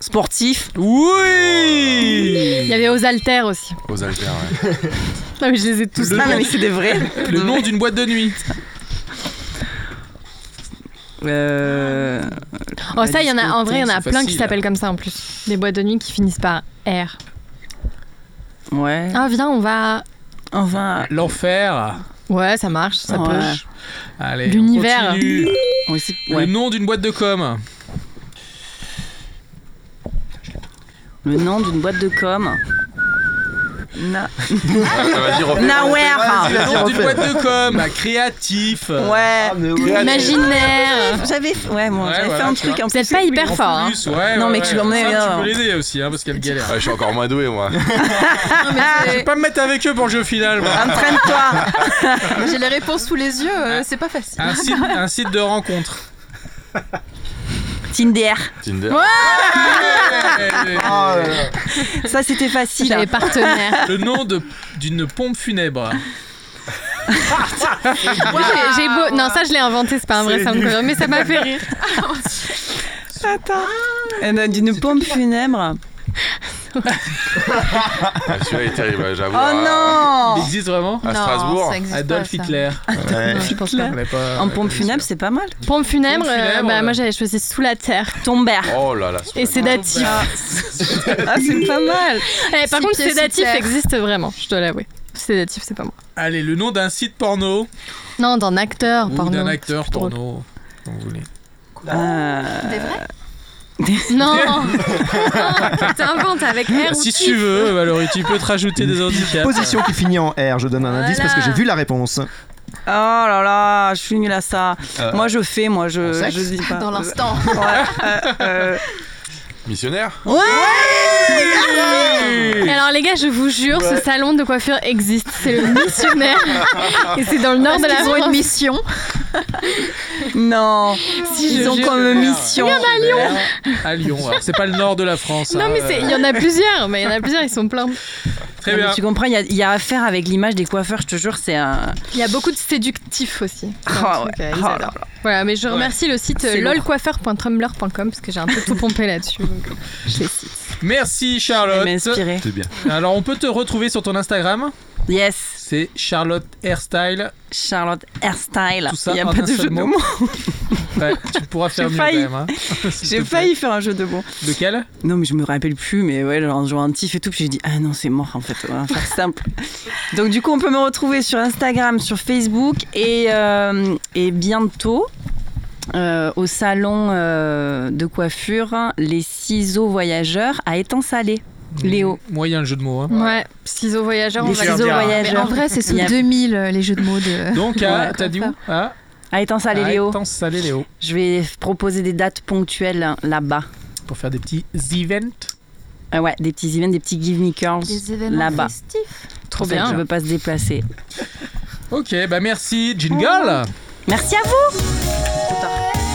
Sportif. Il Oui y avait aux haltères aussi. Aux haltères, ouais. Non, mais je les ai tous. Le Ah, nom- mais c'est des vrais. Le nom d'une boîte de nuit. Euh, Oh, ça, il y en a. En vrai, il y en a C'est plein facile. qui s'appellent comme ça en plus. Des boîtes de nuit qui finissent par R. ouais. Ah, viens, on va. Enfin, L'enfer. Ouais, ça marche, ça Ouais. Allez, L'univers. on continue. Le nom d'une boîte de com. Le nom d'une boîte de com. Na... Ah. Nowhere. Refais. boîte de com. Créatif. Ouais. Ah. Imaginaire. J'avais, ouais, moi, j'avais fait un truc Vous êtes pas hyper fort. hein. Non, mais tu non. tu peux l'aider aussi, hein, parce qu'elle galère. Je suis encore moins doué, moi. Je vais pas me mettre avec eux pour le jeu final. Entraîne-toi. J'ai les réponses sous les yeux, euh, c'est pas facile. Un site de rencontre. Tinder. Tinder. Ouais. Ah, là, là. Ça, c'était facile. J'avais partenaire. Le nom de- d'une pompe funèbre. J'ai- beau. Non, ça, je l'ai inventé, c'est pas un vrai sound cover, mais ça m'a fait rire. Attends. A D'une pompe funèbre. Ah, Celui-là est terrible, j'avoue. Oh Il non existe vraiment À Strasbourg. ça existe Adolf pas, ça. Hitler. Ouais. Non, je pense pas. L'avait pas- En pompe funèbre, c'est pas mal. Pompe funèbre, Pompe euh, bah, euh. moi j'avais choisi sous la terre. Tomber. Oh là là. Et sédatif. Ah, c'est pas mal. Eh, par contre, sédatif existe vraiment, je dois l'avouer. Sédatif, c'est pas moi. Allez, le nom d'un site porno Non, d'un acteur, ou pardon. d'un acteur porno. Comme vous voulez. Euh, Des vrais Non Non, T'inventes avec R Si tu veux, Valérie, tu peux te rajouter des handicaps. Position qui finit en R, je donne un indice parce que j'ai vu la réponse. Oh là là, je suis nulle à ça. Euh, Moi, je fais, moi, je, je dis pas. Dans l'instant. Ouais, euh, euh, Missionnaire Et alors les gars, je vous jure, ce salon de coiffure existe. C'est le missionnaire. Et c'est dans le nord de la Ils ont une France. mission. non, Si, je ils ont jure. comme mission. à Lyon. À Lyon. Alors, c'est pas le nord de la France. Non hein, mais c'est- il y en a plusieurs, mais il y en a plusieurs, ils sont pleins. Très Non, mais bien. Tu comprends, il y a, y a à faire avec l'image des coiffeurs, je te jure, c'est un. Il y a beaucoup de séductifs aussi. Un Ah truc, ouais. euh, Oh là adorent. Voilà, mais je remercie le site euh, lolcoiffeur.tumblr.com parce que j'ai un peu tout pompé là-dessus. donc, euh, Je les cite. Merci Charlotte. bien. Alors on peut te retrouver sur ton Instagram? Yes. c'est Charlotte Hairstyle. Charlotte Hairstyle. Tout ça Il n'y a en pas un de seul jeu de mot. mots. Ouais, tu pourras faire mieux failli. quand même. hein. J'ai failli faire un jeu de mots. Lequel? Non, mais je me rappelle plus, mais ouais, genre, genre un tif et tout. Puis j'ai dit, ah non, c'est mort en fait, on va faire simple. Donc, du coup, on peut me retrouver sur Instagram, sur Facebook et, euh, et bientôt. euh, au salon euh, de coiffure, les ciseaux voyageurs à Étang-Salé. Léo. Moyen le jeu de mots. hein. Ouais, ciseaux voyageurs, on va ciseaux voyageurs. En vrai, c'est sous Il y a- 2000 euh, les jeux de mots de. Donc, à- Ouais. t'as dit où? Ah, À Étang-Salé, Léo. Salé Léo. Je vais proposer des dates ponctuelles hein, là-bas. Pour faire des petits events. Ah ouais, des petits events, des petits Give Me événements là-bas. festifs. Trop bien. Je veux pas se déplacer. Ok, bah merci, Jingle. Merci à vous.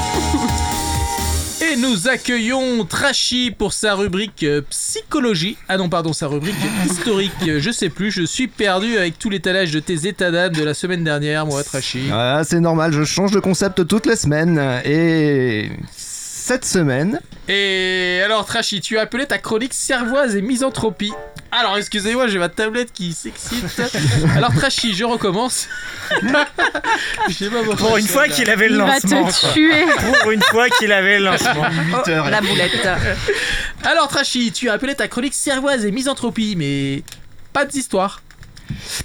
Et nous accueillons Trashy pour sa rubrique euh, psychologie. Ah non, pardon, sa rubrique historique. Je sais plus, je suis perdu avec tout l'étalage de tes états d'âme de la semaine dernière, moi, Trashy. Ah, c'est normal, je change de concept toutes les semaines. Et cette semaine, Et alors, Trashy, tu as appelé ta chronique cervoise et misanthropie. Alors, excusez-moi, j'ai ma tablette qui s'excite. Alors, Trashy, je recommence. Je sais pas pourquoi Pour une fois qu'il avait le Il va lancement. te tuer. Pour une fois qu'il avait le lancement. 8 heures. La boulette. Alors, Trashy, tu as appelé ta chronique cervoise et misanthropie, mais pas d'histoire.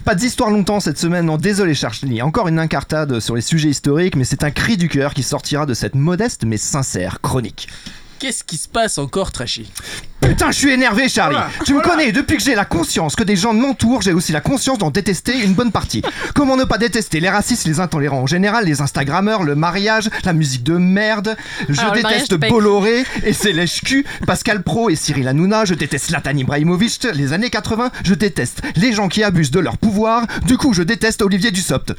Pas d'histoire longtemps cette semaine, non désolé Charlie, encore une incartade sur les sujets historiques, mais c'est un cri du cœur qui sortira de cette modeste mais sincère chronique. Qu'est-ce qui se passe encore, Trashy Putain, je suis énervé Charlie. Voilà, Tu me connais, depuis que j'ai la conscience que des gens m'entourent, j'ai aussi la conscience d'en détester une bonne partie. Comment ne pas détester les racistes, les intolérants en général, les instagrammeurs, le mariage, la musique de merde? Je Alors, déteste Bolloré et ses lèche-cul, Pascal Pro et Cyril Hanouna, je déteste Latan Ibrahimovic, les années 80, je déteste les gens qui abusent de leur pouvoir, du coup je déteste Olivier Dussopt.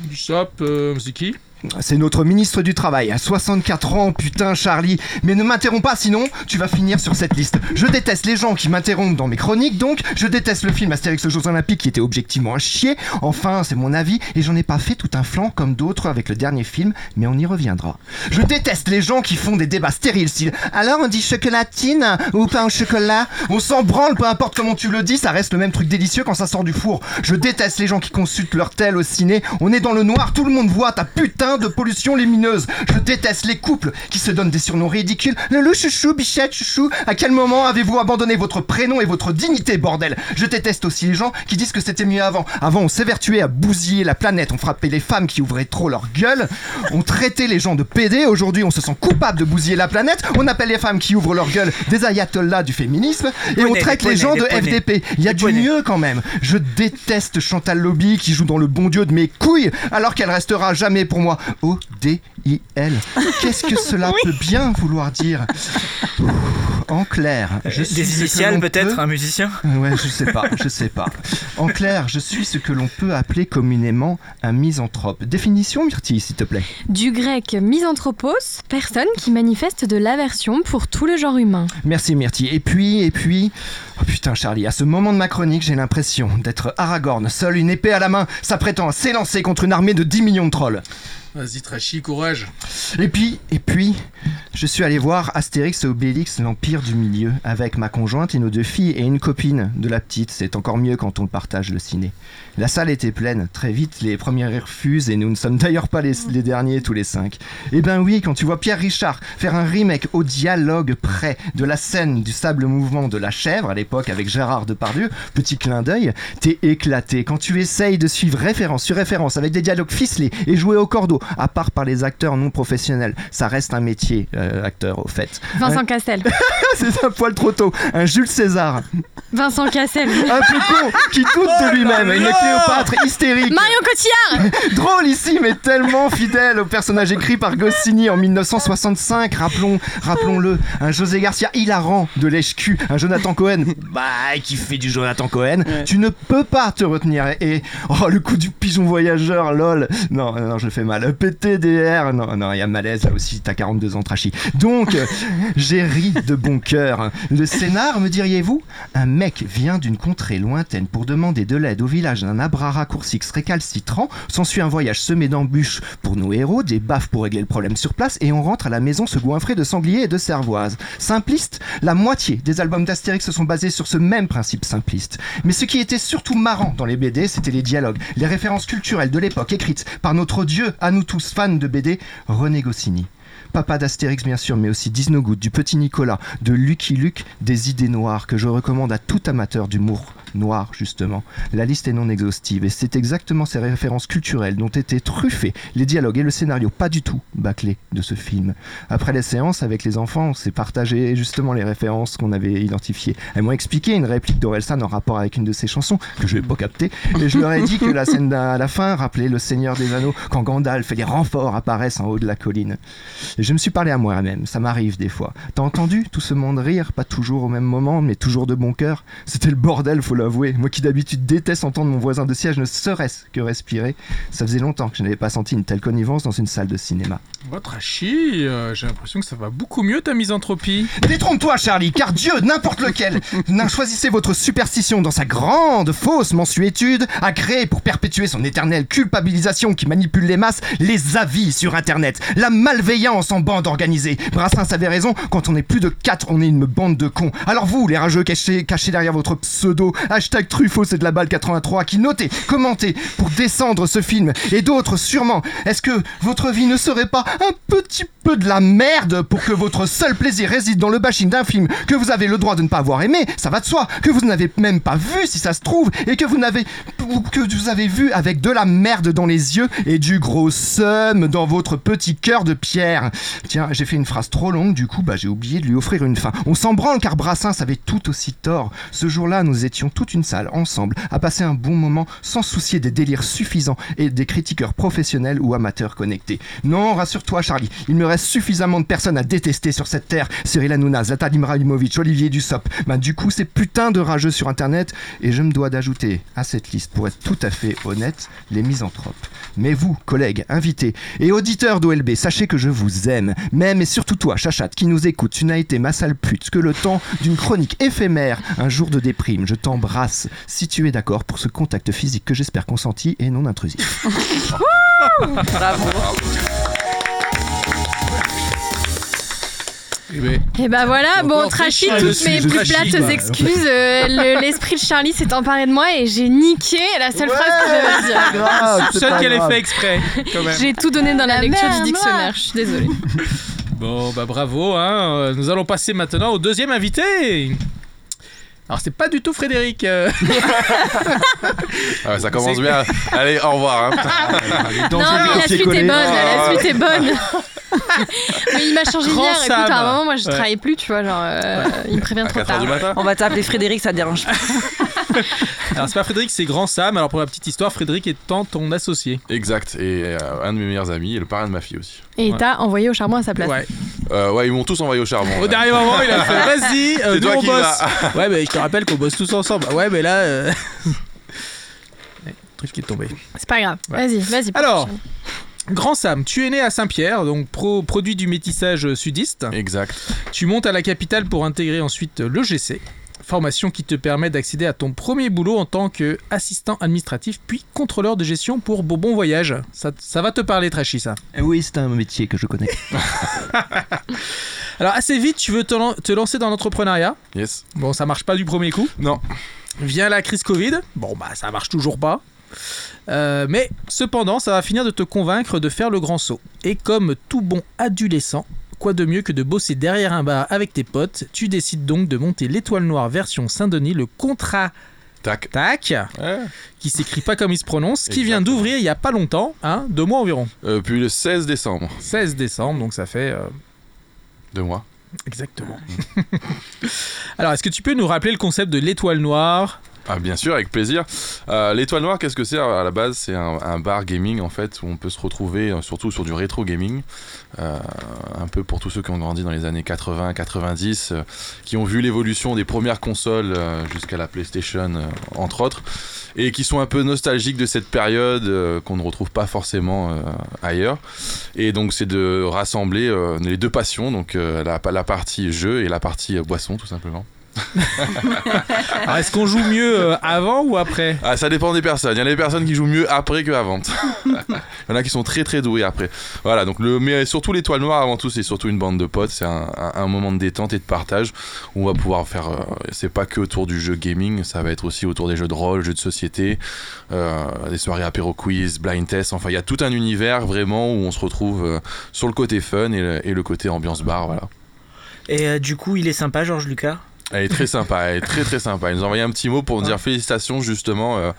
Du sop, euh, c'est qui? C'est notre ministre du Travail, à 64 ans, putain Charlie. Mais ne m'interromps pas, sinon tu vas finir sur cette liste. Je déteste les gens qui m'interrompent dans mes chroniques, donc je déteste le film Astérix aux Jeux Olympiques qui était objectivement un chier. Enfin, c'est mon avis, et j'en ai pas fait tout un flanc comme d'autres avec le dernier film, mais on y reviendra. Je déteste les gens qui font des débats stériles, style alors on dit chocolatine ou pain au chocolat? On s'en branle, peu importe comment tu le dis, ça reste le même truc délicieux quand ça sort du four. Je déteste les gens qui consultent leur tel au ciné. On est dans le noir, tout le monde voit ta putain de pollution lumineuse. Je déteste les couples qui se donnent des surnoms ridicules. Le loup chouchou, bichette chouchou. À quel moment avez-vous abandonné votre prénom et votre dignité, bordel? Je déteste aussi les gens qui disent que c'était mieux avant. Avant, on s'évertuait à bousiller la planète, on frappait les femmes qui ouvraient trop leur gueule, on traitait les gens de PD. Aujourd'hui, on se sent coupable de bousiller la planète. On appelle les femmes qui ouvrent leur gueule des ayatollahs du féminisme et on traite les gens de. FDP. Il y a du mieux quand même. Je déteste Chantal Lobby qui joue dans le bon Dieu de mes couilles alors qu'elle restera jamais pour moi. O-D-I-L. Qu'est-ce que cela peut bien vouloir dire En clair, je suis Des ce que initiales l'on peut-être, peut- un musicien? Ouais, je sais pas, je sais pas. En clair, je suis ce que l'on peut appeler communément un misanthrope. Définition, Myrtille, s'il te plaît. Du grec misanthropos, personne qui manifeste de l'aversion pour tout le genre humain. Merci Myrtille. Et puis, et puis... Oh putain Charlie, à ce moment de ma chronique, j'ai l'impression d'être Aragorn, seul une épée à la main, s'apprêtant à s'élancer contre une armée de 10 millions de trolls. Vas-y, courage. Et puis, et puis, je suis allé voir Astérix et Obélix, l'Empire du Milieu, avec ma conjointe et nos deux filles et une copine de la petite. C'est encore mieux quand on partage le ciné. La salle était pleine. Très vite, les premiers rires fusent et nous ne sommes d'ailleurs pas les, les derniers tous les cinq. Eh ben oui, quand tu vois Pierre Richard faire un remake au dialogue près de la scène du sable mouvement de la chèvre à l'époque avec Gérard Depardieu, petit clin d'œil, t'es éclaté. Quand tu essayes de suivre référence sur référence avec des dialogues ficelés et joués au cordeau, à part par les acteurs non professionnels, ça reste un métier, euh, acteur au fait. Vincent Castel. C'est un poil trop tôt. Un Jules César, Vincent Cassel. un peu con, qui doute de lui-même, une Cléopâtre hystérique. Marion Cotillard Drôle ici, mais tellement fidèle au personnage écrit par Goscinny en 1965. Rappelons, rappelons-le, un José Garcia hilarant de lèche-cul, un Jonathan Cohen, bah, qui fait du Jonathan Cohen. Tu ne peux pas te retenir. Et oh, le coup du pigeon voyageur, lol. Non, non, je le fais mal. PTDR, non, non, il y a malaise là aussi. T'as 42 ans, trashy. Donc, euh, j'ai ri de bon cœur. Le scénar, me diriez-vous? Un mec vient d'une contrée lointaine pour demander de l'aide au village d'un abra raccourcix récalcitrant. S'ensuit un voyage semé d'embûches pour nos héros, des baffes pour régler le problème sur place, et on rentre à la maison se goinfrer de sangliers et de cervoises. Simpliste La moitié des albums d'Astérix se sont basés sur ce même principe simpliste. Mais ce qui était surtout marrant dans les BD, c'était les dialogues, les références culturelles de l'époque écrites par notre dieu, à nous tous fans de BD, René Goscinny. Papa d'Astérix bien sûr, mais aussi d'Isnogoud, du Petit Nicolas, de Lucky Luke, des idées noires que je recommande à tout amateur d'humour noir justement. La liste est non exhaustive et c'est exactement ces références culturelles dont étaient truffés les dialogues et le scénario pas du tout bâclés de ce film. Après les séances avec les enfants, on s'est partagé justement les références qu'on avait identifiées. Elles m'ont expliqué une réplique d'Orelsan en rapport avec une de ses chansons que je vais pas capter et je leur ai dit que la scène à la fin rappelait le Seigneur des Anneaux quand Gandalf et les renforts apparaissent en haut de la colline. Je me suis parlé à moi-même, ça m'arrive des fois. T'as entendu tout ce monde rire, pas toujours au même moment, mais toujours de bon cœur? C'était le bordel, faut l'avouer. Moi qui d'habitude déteste entendre mon voisin de siège ne serait-ce que respirer, ça faisait longtemps que je n'avais pas senti une telle connivence dans une salle de cinéma. Votre Hachi, euh, j'ai l'impression que ça va beaucoup mieux ta misanthropie. Détrompe-toi, Charlie, car Dieu, n'importe lequel, n'a choisissez votre superstition dans sa grande, fausse mensuétude, a créé pour perpétuer son éternelle culpabilisation qui manipule les masses, les avis sur Internet, la malveillance bande organisée. Brassens avait raison, quand on est plus de 4, on est une bande de cons. Alors vous, les rageux cachés, cachés derrière votre pseudo, hashtag Truffaut, c'est de la balle 83, qui notez, commentez pour descendre ce film, et d'autres sûrement, est-ce que votre vie ne serait pas un petit peu de la merde pour que votre seul plaisir réside dans le bashing d'un film que vous avez le droit de ne pas avoir aimé, ça va de soi, que vous n'avez même pas vu si ça se trouve, et que vous n'avez que vous avez vu avec de la merde dans les yeux et du gros seum dans votre petit cœur de pierre. Tiens, j'ai fait une phrase trop longue, du coup, bah j'ai oublié de lui offrir une fin. On s'en branle car Brassens avait tout aussi tort. Ce jour-là, nous étions toute une salle ensemble à passer un bon moment sans soucier des délires suffisants et des critiqueurs professionnels ou amateurs connectés. Non, rassure-toi, Charlie, il me reste suffisamment de personnes à détester sur cette terre. Cyril Hanouna, Zlatan Ibrahimovic, Olivier Dussopt. Bah, du coup, c'est putain de rageux sur Internet et je me dois d'ajouter à cette liste, pour être tout à fait honnête, les misanthropes. Mais vous, collègues, invités et auditeurs d'OLB, sachez que je vous aime. Même et surtout toi, Chachat, qui nous écoute, tu n'as été ma sale pute que le temps d'une chronique éphémère, un jour de déprime. Je t'embrasse, si tu es d'accord pour ce contact physique que j'espère consenti et non intrusif. Bravo. Eh ben, Et bah voilà, Encore bon, Trashy, Trashy, toutes mes plus plates quoi. excuses. euh, le- L'esprit de Charlie s'est emparé de moi et j'ai niqué la seule phrase que j'avais dire. grave, c'est seul pas qu'elle ait fait exprès, quand même. J'ai tout donné dans la La lecture merde, du dictionnaire, je suis désolée. Bon, bah bravo, hein. Nous allons passer maintenant au deuxième invité. Alors, c'est pas du tout Frédéric. euh. Ah ça commence bien. Allez, au revoir. hein. Dans non, mais la suite est bonne, la Ah. suite est bonne. mais il m'a changé Grand hier. Écoute, à un moment, moi, je Ouais. travaillais plus, tu vois. Genre, euh, il me prévient À trop 4h du tard. matin. On va t'appeler Frédéric, ça te dérange pas. Alors, c'est pas Frédéric, c'est Grand Sam. Alors, pour la petite histoire, Frédéric étant ton associé. Exact. Et euh, un de mes meilleurs amis et le parrain de ma fille aussi. Et Ouais. t'as envoyé au charbon à sa place. Ouais. Euh, ouais, ils m'ont tous envoyé au charbon. Au dernier moment, il a fait Vas-y, euh, nous toi on qui bosse. Ouais, mais je te rappelle qu'on bosse tous ensemble. Ouais, mais là. Euh... ouais, Truc qui est tombé. C'est pas grave. Ouais. Vas-y, vas-y. Alors, Grand Sam, tu es né à Saint-Pierre, donc pro- produit du métissage sudiste. Exact. Tu montes à la capitale pour intégrer ensuite l'EGC, formation qui te permet d'accéder à ton premier boulot en tant qu'assistant administratif puis contrôleur de gestion pour Bourbon Voyage. Ça, ça va te parler, Trashy, ça. Eh Oui, c'est un métier que je connais. Alors, assez vite, tu veux te, lan- te lancer dans l'entrepreneuriat. Yes. Bon, ça marche pas du premier coup. Non. Vient la crise Covid. Bon, bah, ça marche toujours pas. Euh, mais cependant, ça va finir de te convaincre de faire le grand saut. Et comme tout bon adolescent, quoi de mieux que de bosser derrière un bar avec tes potes, tu décides donc de monter l'étoile noire version Saint-Denis, le contrat Tac. tac, Ouais. qui s'écrit pas comme il se prononce, qui vient d'ouvrir il y a pas longtemps, hein, deux mois environ. Euh, puis le 16 décembre. 16 décembre, donc ça fait euh, De moi. exactement. Alors, est-ce que tu peux nous rappeler le concept de l'étoile noire? Ah bien sûr, avec plaisir. Euh, L'étoile noire, qu'est-ce que c'est à la base? C'est un, bar gaming en fait où on peut se retrouver euh, surtout sur du rétro gaming, Euh, un peu pour tous ceux qui ont grandi dans les années 80-90, euh, qui ont vu l'évolution des premières consoles jusqu'à la PlayStation entre autres. et qui sont un peu nostalgiques de cette période qu'on ne retrouve pas forcément ailleurs. Et donc c'est de rassembler les deux passions, donc la, partie jeu et la partie boisson tout simplement. Alors, est-ce qu'on joue mieux euh, avant ou après? Ah, ça dépend des personnes. Il y en a des personnes qui jouent mieux après qu'avant. Il y en a qui sont très très doués après. Voilà, donc le, mais surtout l'étoile noire avant tout, c'est surtout une bande de potes. C'est un, un- un moment de détente et de partage où on va pouvoir faire. euh, c'est pas que autour du jeu gaming, ça va être aussi autour des jeux de rôle, jeux de société, euh, des soirées apéro quiz, blind test. Enfin, il y a tout un univers vraiment où on se retrouve euh, sur le côté fun et le, et le côté ambiance bar. Voilà. Et euh, du coup, il est sympa, Georges Lucas? Elle est très sympa, elle est très très sympa. Il nous a envoyé un petit mot pour nous dire félicitations justement. euh,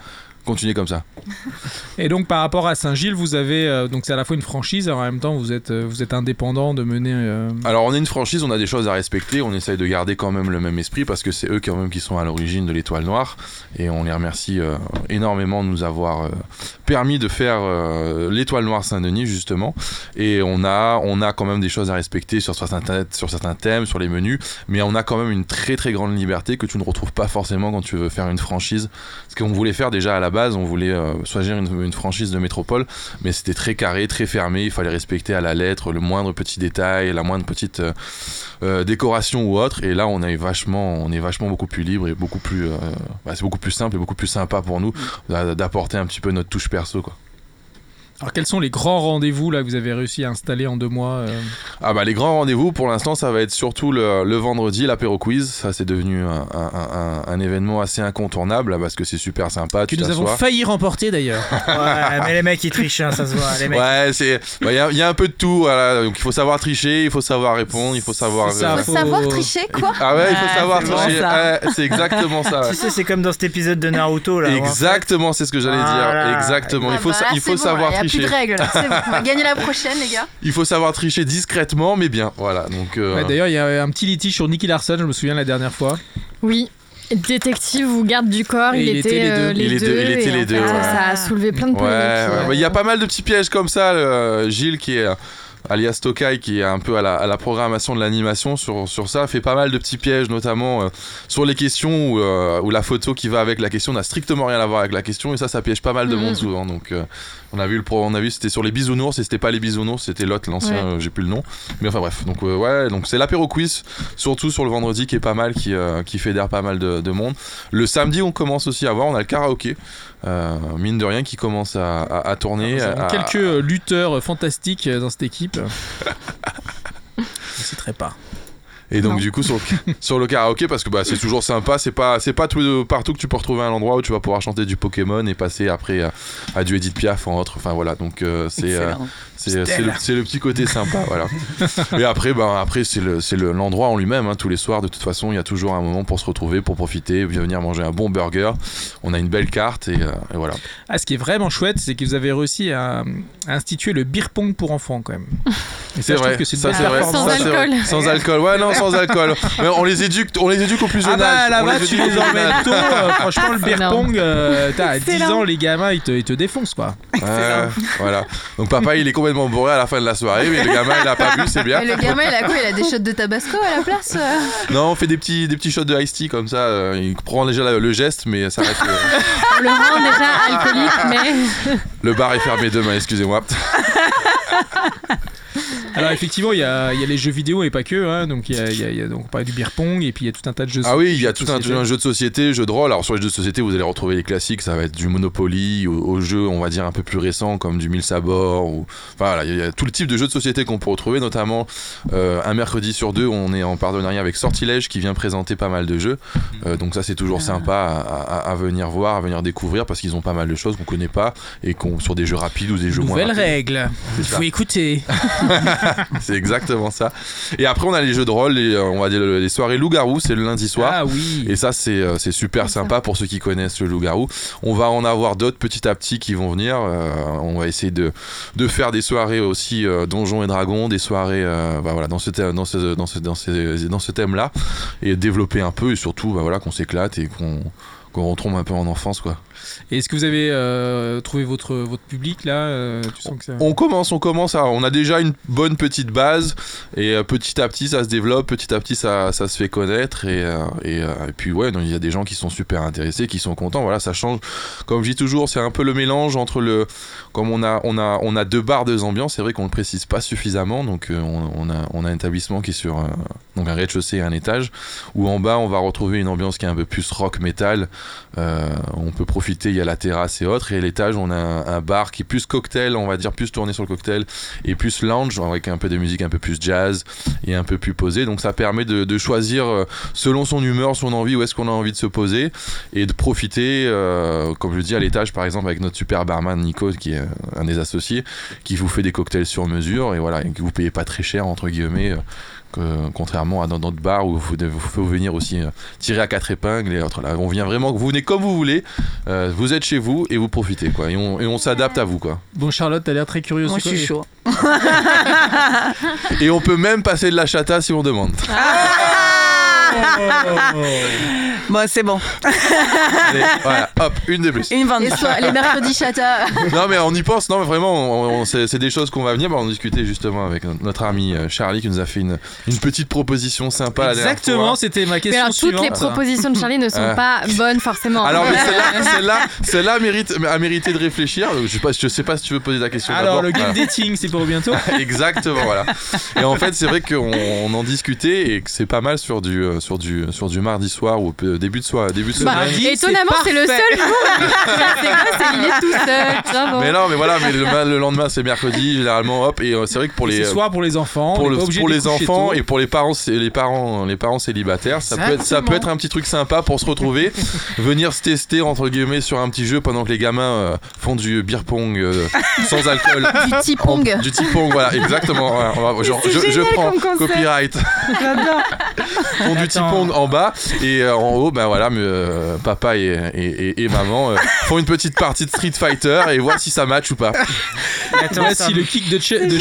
continuez comme ça. Et donc par rapport à Saint-Gilles, vous avez euh, donc c'est à la fois une franchise et en même temps vous êtes euh, vous êtes indépendant de mener. euh, Alors on est une franchise, on a des choses à respecter, on essaye de garder quand même le même esprit parce que c'est eux quand même qui sont à l'origine de l'étoile noire et on les remercie énormément de nous avoir permis de faire l'étoile noire Saint-Denis justement et on a on a quand même des choses à respecter sur certains sur certains thèmes, sur les menus, mais on a quand même une très très grande liberté que tu ne retrouves pas forcément quand tu veux faire une franchise. Ce qu'on voulait faire déjà à la base, on voulait euh, choisir une, une franchise de métropole, mais c'était très carré, très fermé. Il fallait respecter à la lettre le moindre petit détail, la moindre petite euh, euh, décoration ou autre. Et là, on est vachement, on est vachement beaucoup plus libre et beaucoup plus, euh, bah, c'est beaucoup plus simple et beaucoup plus sympa pour nous d'a- d'apporter un petit peu notre touche perso, quoi. Alors quels sont les grands rendez-vous là que vous avez réussi à installer en deux mois euh Ah bah les grands rendez-vous pour l'instant ça va être surtout le, le vendredi l'apéro quiz ça c'est devenu un, un- un- un événement assez incontournable là, parce que c'est super sympa que tu nous avons failli remporter d'ailleurs. Ouais, mais les mecs, ils trichent, hein, ça se voit. Les mecs. Ouais, c'est. bah, Il y, a- il y a un peu de tout, voilà. Donc il faut savoir tricher, il faut savoir répondre, il faut savoir. Ça, euh, Faut savoir tricher, quoi Ah ouais, il faut Ah, savoir bon, tricher. Ouais, c'est exactement ça. ouais. Tu sais, c'est comme dans cet épisode de Naruto là. où en fait- Exactement, c'est ce que j'allais dire. Exactement. il Ah faut, bah sa- là, il faut bon, savoir a tricher. plus de règles, là, c'est bon. On va gagner la prochaine, les gars. Il faut savoir tricher discrètement, mais bien. Voilà. Donc. euh, Ouais, D'ailleurs il y a un petit litige sur Nicky Larson, je me souviens la dernière fois. Oui. Détective ou garde du corps, il, il était les euh, deux. Il était- il était les deux, fait, ouais. Ça a soulevé plein de Ouais, polémiques. ouais. euh, il y a pas mal de petits pièges comme ça. le- Gilles, qui est euh, alias Tokai, qui est un peu à la, à la programmation de l'animation sur, sur ça, fait pas mal de petits pièges, notamment euh, sur les questions où, euh, où la photo qui va avec la question n'a strictement rien à voir avec la question, et ça, ça piège pas mal de monde souvent. Donc, euh, on a vu le pro, on a vu, c'était sur les bisounours, et c'était pas les bisounours, c'était l'autre, l'ancien, Ouais. euh, j'ai plus le nom. Mais enfin bref, donc euh, ouais, donc c'est l'apéro quiz, surtout sur le vendredi qui est pas mal, qui, euh, qui fédère pas mal de, de monde. Le samedi, on commence aussi à voir, on a le karaoké, mine de rien, qui commence à, à- à tourner. À- quelques lutteurs fantastiques dans cette équipe. je ne citerai pas. Et donc Non. du coup sur le, sur le karaoké parce que bah, c'est toujours sympa, c'est pas c'est pas tout, partout que tu peux retrouver un endroit où tu vas pouvoir chanter du Pokémon et passer après à, à du Edith Piaf en autre. Enfin voilà donc euh, c'est euh, c'est le, petit côté sympa voilà. Et après ben après c'est le c'est le- l'endroit en lui-même hein. tous les soirs de toute façon il y a toujours un moment pour se retrouver pour profiter venir manger un bon burger. On a une belle carte et, euh, et voilà. Ah, ce qui est vraiment chouette, c'est que vous avez réussi à, à instituer le beer pong pour enfants quand même. C'est vrai, que ça c'est vrai, performance. ça, c'est vrai. alcool. Sans alcool, ouais non sans alcool. Mais on les éduque, on les éduque au plus Ah jeune bah âge. On là-bas, les tu les emmènes tôt. euh, franchement, le beer pong, euh, t'as à 10 Excellent. ans, les gamins, ils te, ils te défoncent quoi. Ouais, voilà. Donc papa, il est complètement bourré à la fin de la soirée, mais le gamin, il a pas bu, c'est bien. Et le gamin, il a quoi? Il a des shots de tabasco à la place euh? Non, on fait des petits, des petits shots de iced tea comme ça. euh, il prend déjà le, geste, mais ça reste. euh, On le rend déjà alcoolique, mais le bar est fermé demain, excusez-moi. Alors effectivement, il y a, il y a les jeux vidéo et pas que. hein. donc il y a, y a- il y a- donc on parlait du beer pong et puis il y a tout un tas de jeux. Ah oui, il y a tout un, société. un jeu de société, jeu de rôle. Alors sur les jeux de société, vous allez retrouver les classiques. Ça va être du Monopoly, aux, aux jeux, on va dire un peu plus récents comme du Mille Sabords. Ou... Enfin voilà, il y a tout le type de jeux de société qu'on peut retrouver, notamment euh, un mercredi sur deux, on est en partenariat avec Sortilège qui vient présenter pas mal de jeux. Euh, donc ça, c'est toujours sympa à, à- à venir voir, à venir découvrir parce qu'ils ont pas mal de choses qu'on connaît pas et qu'on sur des jeux rapides ou des jeux moins Nouvelle rapides. règle. C'est Il faut écouter. C'est exactement ça. Et après, on a les jeux de rôle, les, euh, on va dire les soirées loup-garou, c'est le lundi soir. Ah oui. Et ça, c'est euh, c'est super C'est ça. sympa pour ceux qui connaissent le loup-garou. On va en avoir d'autres petit à petit qui vont venir. Euh, on va essayer de, de faire des soirées aussi euh, Donjons et Dragons, des soirées euh, bah, voilà, dans ce, thème- dans ce, dans ce, dans ce, dans ce thème-là. Et développer un peu et surtout bah, voilà, qu'on s'éclate et qu'on qu'on retombe un peu en enfance, quoi. Est-ce que vous avez euh, trouvé votre, votre public là euh. On commence, on commence on a déjà une bonne petite base et euh, petit à petit ça se développe, petit à petit ça, ça se fait connaître et, et, puis ouais, il y a des gens qui sont super intéressés, qui sont contents. Voilà, ça change. Comme je dis toujours, c'est un peu le mélange entre le, comme on a, on a, on a deux bars, deux ambiances. C'est vrai qu'on le précise pas suffisamment, donc on, a, on a un établissement qui est sur donc un rez-de-chaussée et un étage, où en bas on va retrouver une ambiance qui est un peu plus rock metal. On peut profiter, il y a la terrasse et autres, et à l'étage on a un, bar qui est plus cocktail, on va dire plus tourné sur le cocktail et plus lounge avec un peu de musique un peu plus jazz et un peu plus posée. Donc ça permet de, choisir euh, selon son humeur, son envie, où est-ce qu'on a envie de se poser et de profiter, euh, comme je dis, à l'étage par exemple avec notre super barman Nico qui est un des associés, qui vous fait des cocktails sur mesure et voilà, et que vous payez pas très cher entre guillemets. euh, que- contrairement à dans d'autres bars où vous vous faut venir aussi euh, tirer à quatre épingles et autres là on vient vraiment vous venez comme vous voulez euh, vous êtes chez vous et vous profitez quoi et on, et on s'adapte à vous quoi Bon, Charlotte, t'as l'air très curieuse. Moi, je suis chaud. et on peut même passer de la chata si on demande Bon, c'est bon. Allez, voilà hop une de plus Une vente. Les, soirs- les mercredis chata. non mais on y pense non mais vraiment on- on- c'est c'est des choses qu'on va venir bah, on discutait justement avec notre ami euh, Charlie qui nous a fait une, une petite proposition sympa la Exactement, c'était ma Mais question alors, toutes les propositions de Charlie ne sont Ah. pas bonnes forcément. alors mais celle-là celle-là celle-là mérite a mérité de réfléchir je sais pas je sais pas si tu veux poser ta question Alors, d'abord. le game Voilà. dating, c'est pour bientôt. Exactement, voilà. Et en fait, c'est vrai qu'on on en discutait et que c'est pas mal sur du, euh, sur du, sur du mardi soir ou début de soir, début de Bah, semaine. Mardi, étonnamment, c'est le seul jour. c'est il est tout seul. Mais non, mais voilà, mais le, ma- le lendemain c'est mercredi, généralement, hop. Et euh, c'est vrai que pour les, C'est soir pour les enfants. pour, le- les enfants et pour les parents, c'est- les parents, les parents célibataires, ça peut, être, ça peut être un petit truc sympa pour se retrouver, venir se tester entre guillemets sur un petit jeu pendant que les gamins euh, font du beer pong euh, sans alcool. Du T-Pong. Du T-Pong, voilà, exactement. va- genre, je, prends copyright. J'adore. font du T-Pong en bas et euh, en haut, ben voilà, mais, euh, papa et, et, et- et maman euh, font une petite partie de Street Fighter et voient si ça match ou pas. Attends, si le kick de, Ch- de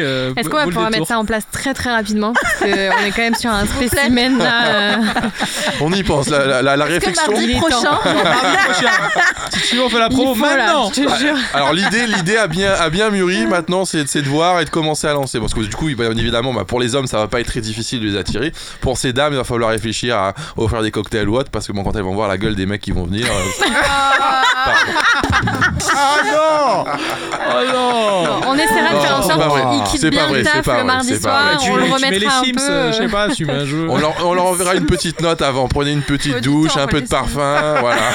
euh, Est-ce qu'on va pouvoir mettre ça en place très très rapidement Parce qu'on est quand même sur un spécimen là. euh, On y pense, la, la- la- la que réflexion. mardi prochain. Si tu veux, on fait la promo là, maintenant. je te jure. Alors l'idée, l'idée a bien, a bien mûri. Maintenant, c'est c'est de voir et de commencer à lancer. Parce que du coup, bien évidemment, bah, pour les hommes, ça va pas être très difficile de les attirer. Pour ces dames, il va falloir réfléchir à offrir des cocktails ou autre. Parce que bon, quand elles vont voir la gueule des mecs qui vont venir, euh, Ah non Oh non. On essaiera de faire en sorte qu'il quitte C'est bien pas vrai, le c'est taf pas le vrai, mardi soir. vrai. tu, On le tu mets les remettra un Sims, peu. je sais pas, tu mets un jeu. on, leur, on leur enverra une petite note avant. Prenez une petite Faut douche, temps, un peu de parfum, voilà.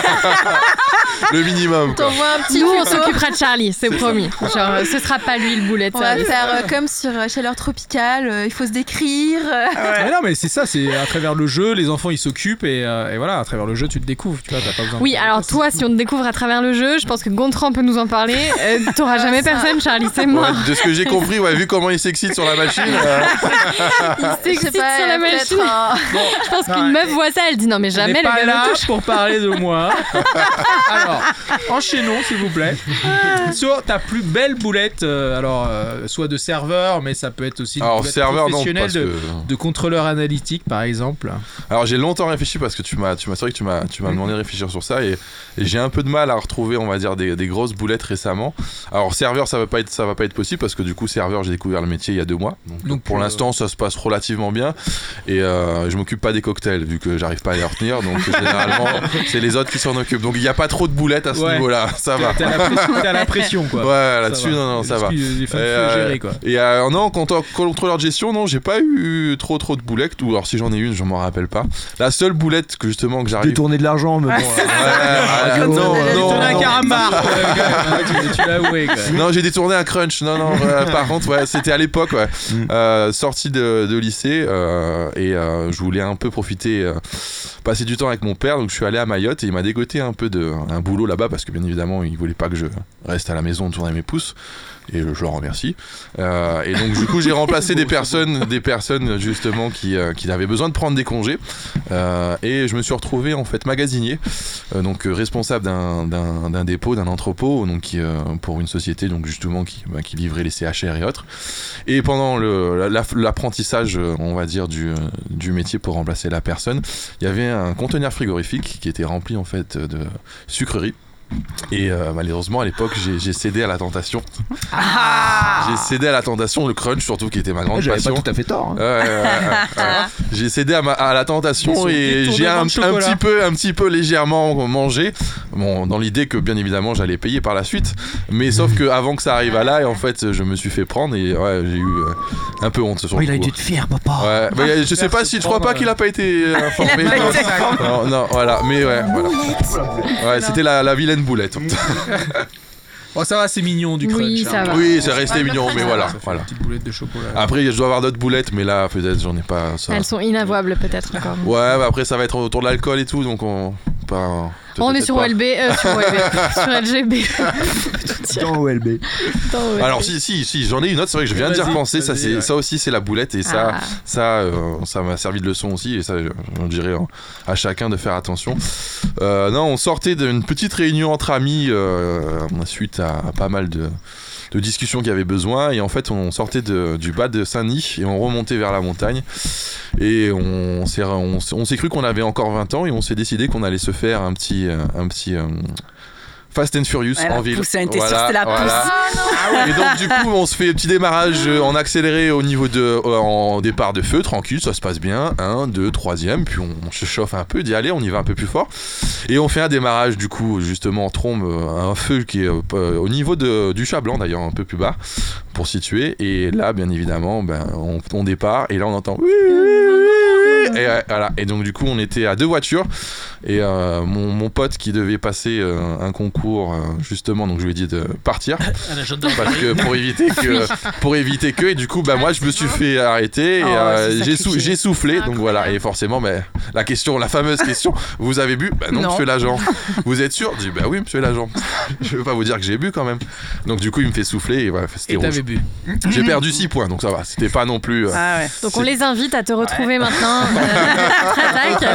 Le minimum. Quoi. un petit Nous, on s'occupera de Charlie, c'est C'est ça. promis. Genre, euh, ce sera pas lui le boulet On va faire euh, comme sur euh, Chaleur Tropicale, euh, il faut se décrire. Mais non, mais c'est ça, c'est à travers le jeu, les enfants ils s'occupent et, euh, et voilà, à travers le jeu tu te découvres, tu vois, t'as pas besoin. Oui, de- alors toi, si on te découvre à travers le jeu, je pense que Gontran peut nous en parler. Euh, T'auras jamais ça- personne, Charlie, c'est Ouais, mort. de ce que j'ai compris, ouais, vu comment il s'excite sur la machine. euh, Il s'excite sur la machine. un- Je pense qu'une meuf voit ça, elle dit non mais On jamais le pas gars là me touche. pour parler de moi. alors, enchaînons s'il vous plaît. Sur ta plus belle boulette, euh, alors euh, soit de serveur, mais ça peut être aussi une Alors boulette serveur professionnelle de, que. de contrôleur analytique par exemple. Alors j'ai longtemps réfléchi parce que tu m'as, tu m'as, c'est vrai que tu m'as, tu m'as demandé de réfléchir sur ça et, et j'ai un peu de mal à retrouver, on va dire, des, des grosses boulettes récemment. Alors serveur, ça va pas être, ça va pas être possible parce que du coup serveur, j'ai découvert le métier il y a deux mois. Donc, Donc, pour euh, l'instant, ça se passe relativement bien et euh, je m'occupe pas des cocktails vu que j'arrive pas à les retenir. Donc généralement, c'est les autres qui s'en occupent. Donc il y a pas trop de boulettes à ce Ouais. niveau-là, ça va. T'as la, pression quoi. Ouais, là-dessus, non, non, ça va. Les femmes Euh, faut gérer quoi. Et non, contrôleur de gestion, non, j'ai pas eu trop trop de boulettes. Ou alors si j'en ai une, je m'en rappelle pas. La seule boulette que justement que j'arrive. Détourner de l'argent, mais bon. Ouais, radio, non, non, Non. tu, l'as avoué j'ai détourné un crunch. Non, non. euh, par contre, ouais, c'était à l'époque, ouais. Mm. Euh, sortie de, de lycée euh, et euh, je voulais un peu profiter, passer du temps avec mon père. Donc je suis allé à Mayotte et il m'a dégoté un peu de un boulot là-bas parce que bien évidemment il voulait pas que je reste à la maison tourner mes pouces. Et je leur remercie. Euh, et donc du coup j'ai remplacé des personnes, des personnes justement qui, euh, qui avaient besoin de prendre des congés. Euh, et je me suis retrouvé en fait magasinier, donc responsable d'un- dépôt, d'un entrepôt, donc qui, pour une société donc justement qui, bah, qui livrait les CHR et autres. Et pendant le- la- la- l'apprentissage, on va dire du, du métier pour remplacer la personne, il y avait un conteneur frigorifique qui était rempli en fait de sucreries. Et euh, malheureusement à l'époque j'ai cédé à la tentation. J'ai cédé à la tentation, le crunch surtout qui était ma grande J'avais pas passion. tout à fait tort. hein. Ouais. J'ai cédé à, ma- à la tentation et j'ai un, petit peu, un petit peu légèrement mangé. Bon, dans l'idée que bien évidemment j'allais payer par la suite, mais sauf que avant que ça arrive à là, et en fait, je me suis fait prendre et ouais, j'ai eu euh, un peu honte sur Oh, le il a dû être fier, papa. Ouais, mais je sais pas si, je crois pas qu'il a pas été euh, informé. Non, non, voilà, mais ouais, voilà. Ouais, c'était la, la vilaine boulette. Bon, ça va, c'est mignon du crunch. Oui, ça hein. va. Oui, c'est resté mignon, mais voilà, voilà. Une petite boulette de chocolat. Après, je dois avoir d'autres boulettes, mais là, peut-être, j'en ai pas. Ça. Elles sont inavouables peut-être encore. Ouais, bah après ça va être autour de l'alcool et tout, donc on. Pas, On est sur. OLB, euh, sur OLB, sur LGB. Dans OLB. Dans OLB. Alors si si si j'en ai une autre c'est vrai que je viens d'y repenser ça c'est ouais. ça aussi c'est la boulette et ça Ah. ça euh, ça m'a servi de leçon aussi et ça je- j'en dirais euh, à chacun de faire attention Euh, non on sortait d'une petite réunion entre amis suite à, à pas mal de de discussions qu'il y avait besoin. Et en fait on sortait de- du bas de Saint-Denis et on remontait vers la montagne. Et on s'est on, s'est- on s'est cru qu'on avait encore 20 ans et on s'est décidé qu'on allait se faire un petit euh, un petit euh, Fast and Furious Ouais, en ville. pousse, la voilà. Et donc du coup, on se fait un petit démarrage euh, en accéléré au niveau de euh, en départ de feu, tranquille, ça se passe bien. Un, deux, troisième, puis on, on se chauffe un peu, d'y aller, on y va un peu plus fort. Et on fait un démarrage du coup justement en trombe, euh, un feu qui est euh, au niveau de, du chat blanc d'ailleurs, un peu plus bas pour situer. Et là, bien évidemment, ben, on, on départ et là on entend oui, oui, oui, oui. Et, euh, voilà. et donc du coup, on était à deux voitures. Et euh, mon, mon pote qui devait passer euh, un concours justement, donc je lui ai dit de partir. Parce que pour éviter que pour éviter que et du coup bah moi je me suis fait arrêter et Oh, euh, j'ai sou- sacrifié. j'ai soufflé. Donc voilà. Et forcément bah, la question la fameuse question vous avez bu? Bah non, Non. monsieur l'agent. Vous êtes sûr? Je dis bah oui monsieur l'agent. Je veux pas vous dire que j'ai bu quand même. Donc du coup il me fait souffler et voilà c'était Et rouge. t'avais bu. j'ai perdu 6 points donc ça va. C'était pas non plus euh, Ah ouais. Donc on les invite à te retrouver maintenant.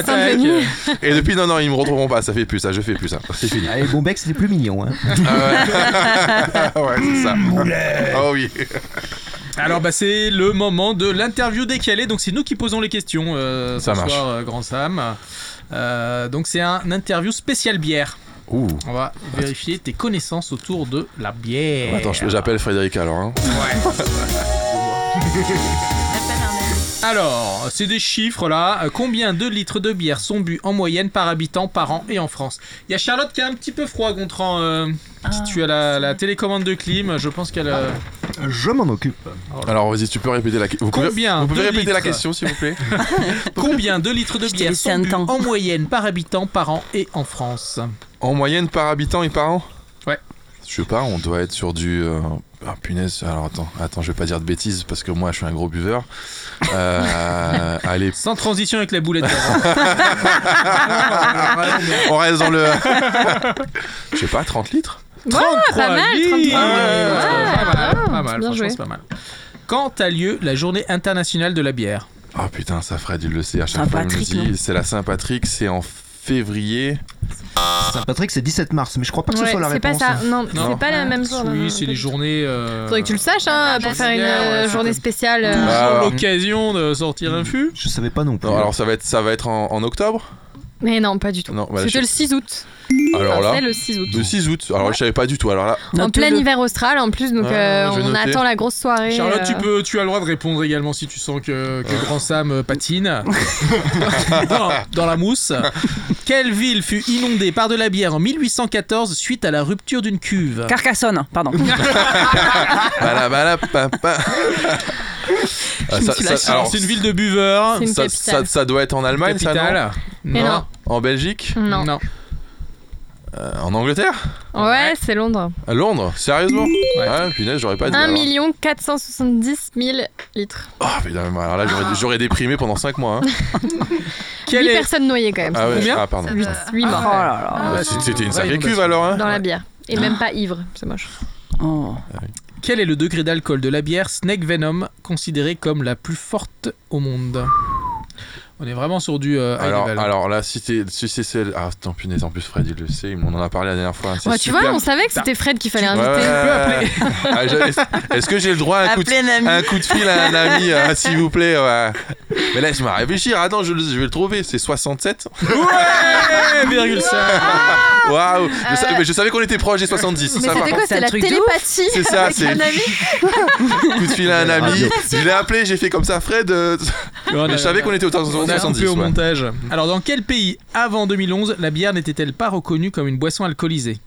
Saint-Denis. et depuis non non ils me retrouveront pas ça fait plus ça je fais plus ça c'est fini Allez, bon bec, c'était plus mignon. Hein. Ah ouais, ouais c'est ça oh oui Alors bah c'est le moment de l'interview décalée, donc c'est nous qui posons les questions euh, Ça ce marche. soir, euh, Grand Sam. Euh, donc c'est un interview spécial bière. Ouh. On va vérifier tes connaissances autour de la bière. Attends, j'appelle Frédéric alors. Hein. Alors, c'est des chiffres là. Euh, Combien de litres de bière sont bu en moyenne par habitant par an et en France? Il y a Charlotte qui a un petit peu froid, Gontran. euh, si tu as la, la télécommande de clim, je pense qu'elle. euh, Je m'en occupe. Alors vas-y, tu peux répéter la question. Vous pouvez, Combien vous pouvez répéter la question s'il vous plaît? Combien de litres de bière sont bu en moyenne par habitant par an et en France? En moyenne par habitant et par an? Je sais pas, on doit être sur du. euh, Ah punaise, alors attends, attends, je vais pas dire de bêtises parce que moi je suis un gros buveur. Euh, allez, Sans transition avec la boulette. on reste dans le. Je sais pas, 30 litres 33 pas mal, litres 33. Ouais, Pas mal, pas mal, bien franchement joué. c'est pas mal. Quand a lieu la journée internationale de la bière? Oh putain, ça Fred, il le sait à chaque fois. Non c'est la Saint-Patrick, c'est en février. Patrick, c'est 17 mars, mais je crois pas que ce soit la c'est pas réponse. ça. Non, Non. c'est pas la même chose. Oui, c'est les journées. euh, Faudrait que tu le saches hein, pour faire une euh, Ouais, journée c'est spéciale. euh, toujours Ah. l'occasion de sortir un fût. Je savais pas non plus. Non, alors ça va être, ça va être en, en octobre? Mais non, pas du tout. Non, bah, C'était je- le 6 août. Alors Enfin, là, C'est le 6 août. le 6 août. Alors je savais pas du tout. Alors là, En plein hiver austral en plus, donc Ah, euh, on noter. attend la grosse soirée. Charlotte, euh, tu, peux, tu as le droit de répondre également si tu sens que, que Grand Sam euh, patine dans, dans la mousse. Quelle ville fut inondée par de la bière en 1814 suite à la rupture d'une cuve? Carcassonne, pardon. Ah, C'est une ville de buveurs. Ça, capitale. ça- ça doit être en Allemagne, ça. Mais non. En Belgique Non. Euh, En Angleterre Ouais, c'est Londres. À Londres Sérieusement Ouais. Ah, punaise, j'aurais pas dit. 1 alors. million 470 000 litres. Oh, putain, alors là, j'aurais- j'aurais déprimé pendant 5 mois. hein. Quelle 8 est... personnes noyées quand même. Ah, ouais, Combien ah, pardon. 8, morts Oh là là. Bah, c'est- c'est C'était une sacrée inondation. cuve alors, hein dans la bière. Et même pas ivre, c'est moche. Oh. Quel est le degré d'alcool de la bière Snake Venom, considérée comme la plus forte au monde? On est vraiment sur du euh, high Alors, level. alors là, si c'est si c'est celle. Ah, tant punaise, en plus, Fred, il le sait, on en a parlé la dernière fois. Ouais, tu vois, on savait que c'était Fred qu'il fallait inviter. ouais, ouais. Ah, je- Est-ce que j'ai le droit à un coup, de, un coup de fil à un ami, euh, s'il vous plaît ouais. Mais laisse-moi réfléchir, attends, je, le- je vais le trouver, c'est 67 Ouais, virgule. Waouh je, sa- mais je savais qu'on était proche des 70, Mais c'était quoi c'est la truc de télépathie C'est ça, c'est- Coup de fil à un ami, je l'ai appelé, j'ai fait comme ça, Fred. euh, je savais qu'on était de On a coupé 70. au ouais. montage. Alors, dans quel pays, avant 2011, la bière n'était-elle pas reconnue comme une boisson alcoolisée?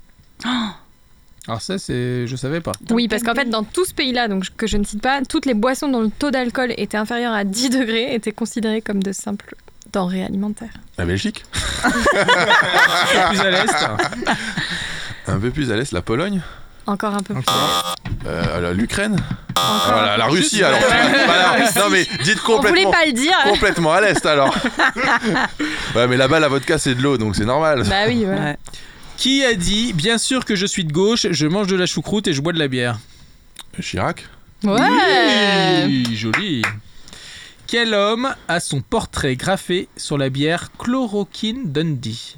Alors ça, c'est... Je savais pas. Oui, parce qu'en fait, dans tout ce pays-là, donc que je ne cite pas, toutes les boissons dont le taux d'alcool était inférieur à 10 degrés étaient considérées comme de simples denrées alimentaires. La Belgique? Plus à l'est. Un peu plus à l'est, la Pologne? Encore un peu plus. Euh, la- L'Ukraine Voilà, un la Russie alors. Voilà. Non mais dites On voulait complètement. pas le dire. Complètement à l'est alors. ouais, mais là-bas la vodka c'est de l'eau donc c'est normal. Bah oui, voilà. Ouais. Qui a dit Bien sûr que je suis de gauche, je mange de la choucroute et je bois de la bière Chirac Ouais. Oui, joli. Quel homme a son portrait graffé sur la bière Chloroquine Dundee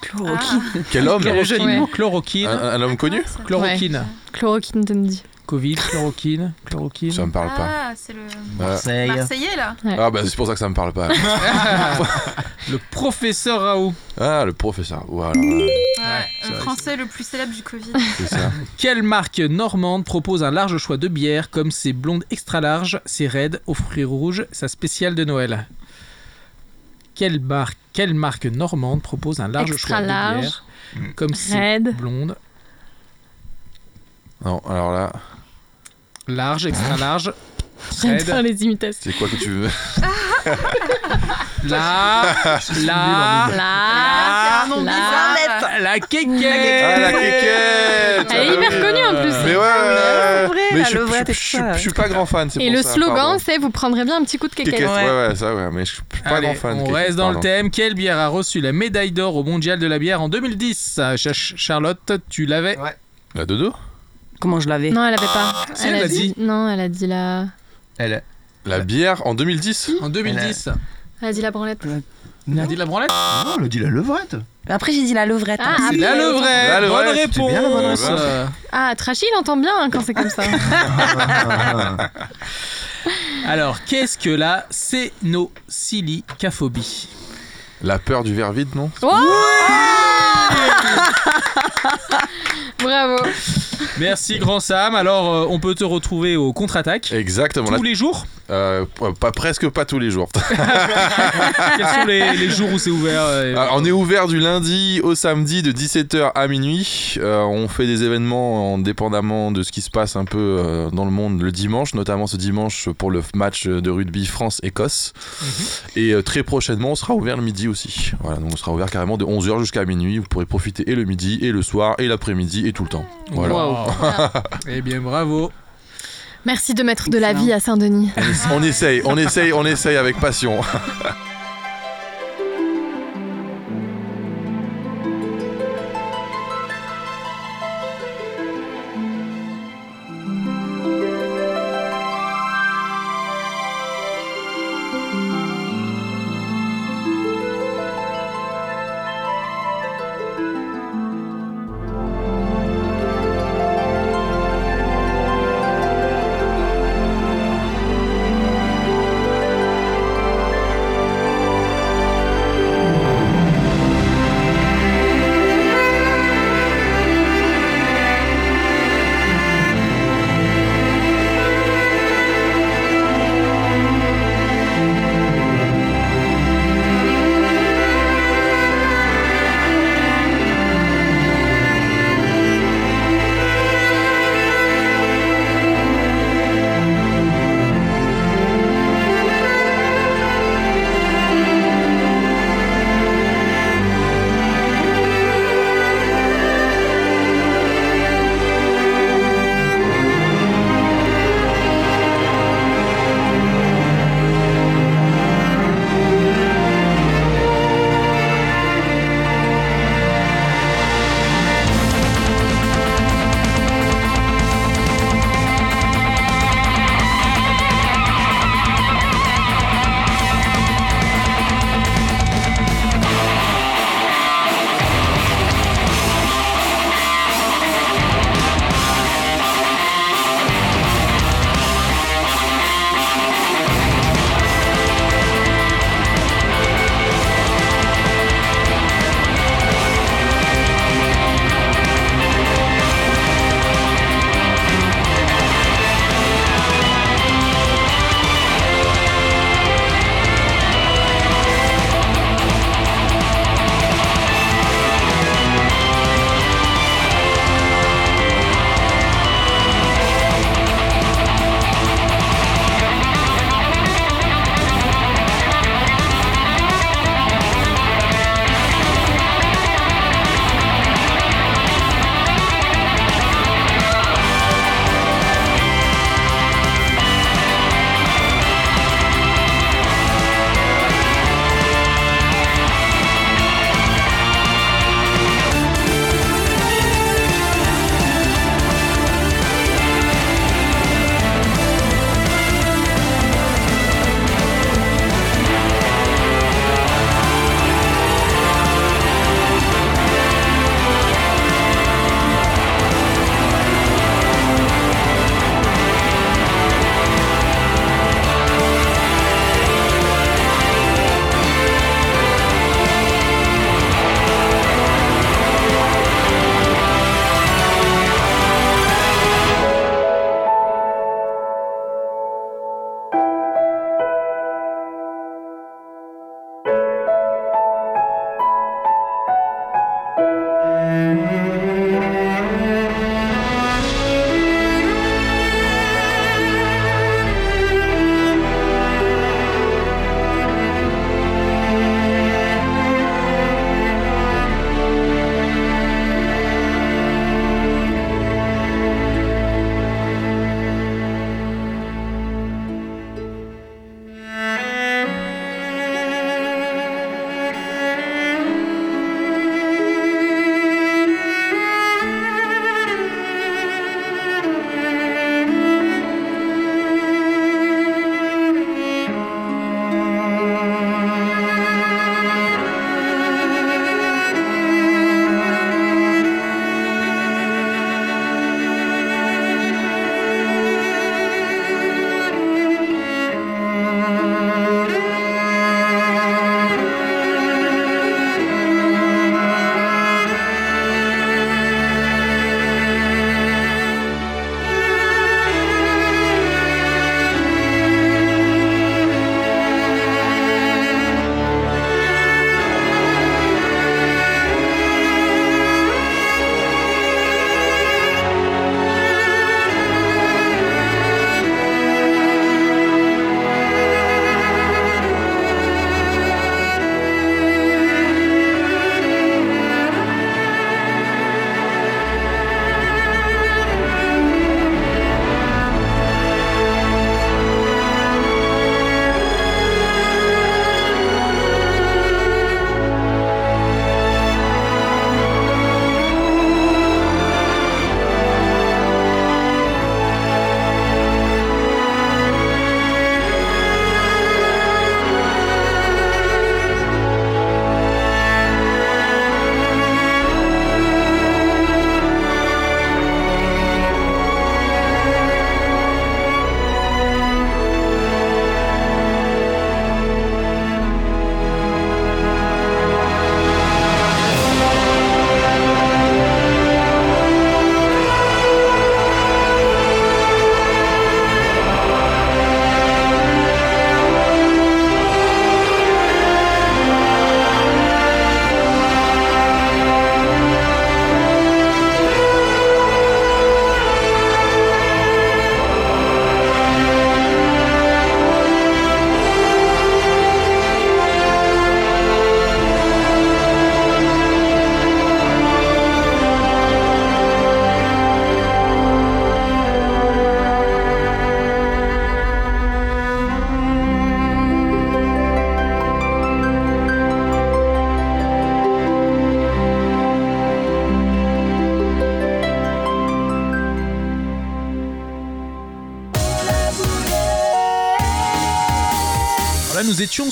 Chloroquine. Quel homme Chloroquine, Ouais. chloroquine, un, un homme connu chloroquine. Chloroquine Dundee. Covid, chloroquine, chloroquine. Ça me parle pas. Ah, c'est le. Marseille. Marseillais là. Ah bah c'est pour ça que ça me parle pas. Le professeur Raoult. Ah le professeur. Voilà, Ouais, le français le plus célèbre du Covid. c'est ça. Quelle marque normande propose un large choix de bières comme ses blondes extra larges, ses raids aux fruits rouges, sa spéciale de Noël? Quelle marque, quelle marque normande propose un large Extra choix de large. bières comme ses Red. blondes Non alors là large, extra large, Bien les imitations. c'est quoi que tu veux? La, la, Là, Ah, c'est un nom là. bizarre. la quéquette Ah la quéquette Elle est hyper connue en plus. Mais ouais, ouais, ouais. vrai, mais la je, suis- pas grand fan. Et pour le ça, slogan, c'est vous prendrez bien un petit coup de Kékette, kékette. ouais. ouais, ça, ouais, mais je suis pas Allez, grand fan. on Kékette, reste dans le thème. Quelle bière a reçu la médaille d'or au mondial de la bière en 2010 Ch- Charlotte, tu l'avais? La dodo? Comment je l'avais? Non, elle avait pas. Si, elle a l'a dit. Non, elle a dit la. Elle, La bière en 2010 En 2010. Elle a dit la branlette. Elle a dit la branlette non, elle a dit la levrette. Après, j'ai dit la levrette. Ah. C'est la levrette. La levrette, Bonne réponse. bien la bonne réponse. Ah, Trashy, il entend bien hein, quand c'est comme ça. Alors, qu'est-ce que la cénocilicaphobie La peur du verre vide, non Oh Bravo. Merci grand Sam. Alors, euh, on peut te retrouver au contre-attaque Exactement. tous Là, les jours. euh, pas, presque pas tous les jours. Quels sont les, les jours où c'est ouvert euh, on est ouvert du lundi au samedi de 17h à minuit. Euh, on fait des événements indépendamment de ce qui se passe un peu euh, dans le monde le dimanche, notamment ce dimanche pour le match de rugby France-Écosse. Et euh, très prochainement, on sera ouvert le midi aussi. Voilà, donc on sera ouvert carrément de 11h jusqu'à minuit. Vous pourrez profiter et le midi, et le soir, et l'après-midi, et tout le temps. Voilà. Wow. eh bien, bravo. Merci de mettre de la vie à Saint-Denis. On essaye, on essaye, on essaye avec passion.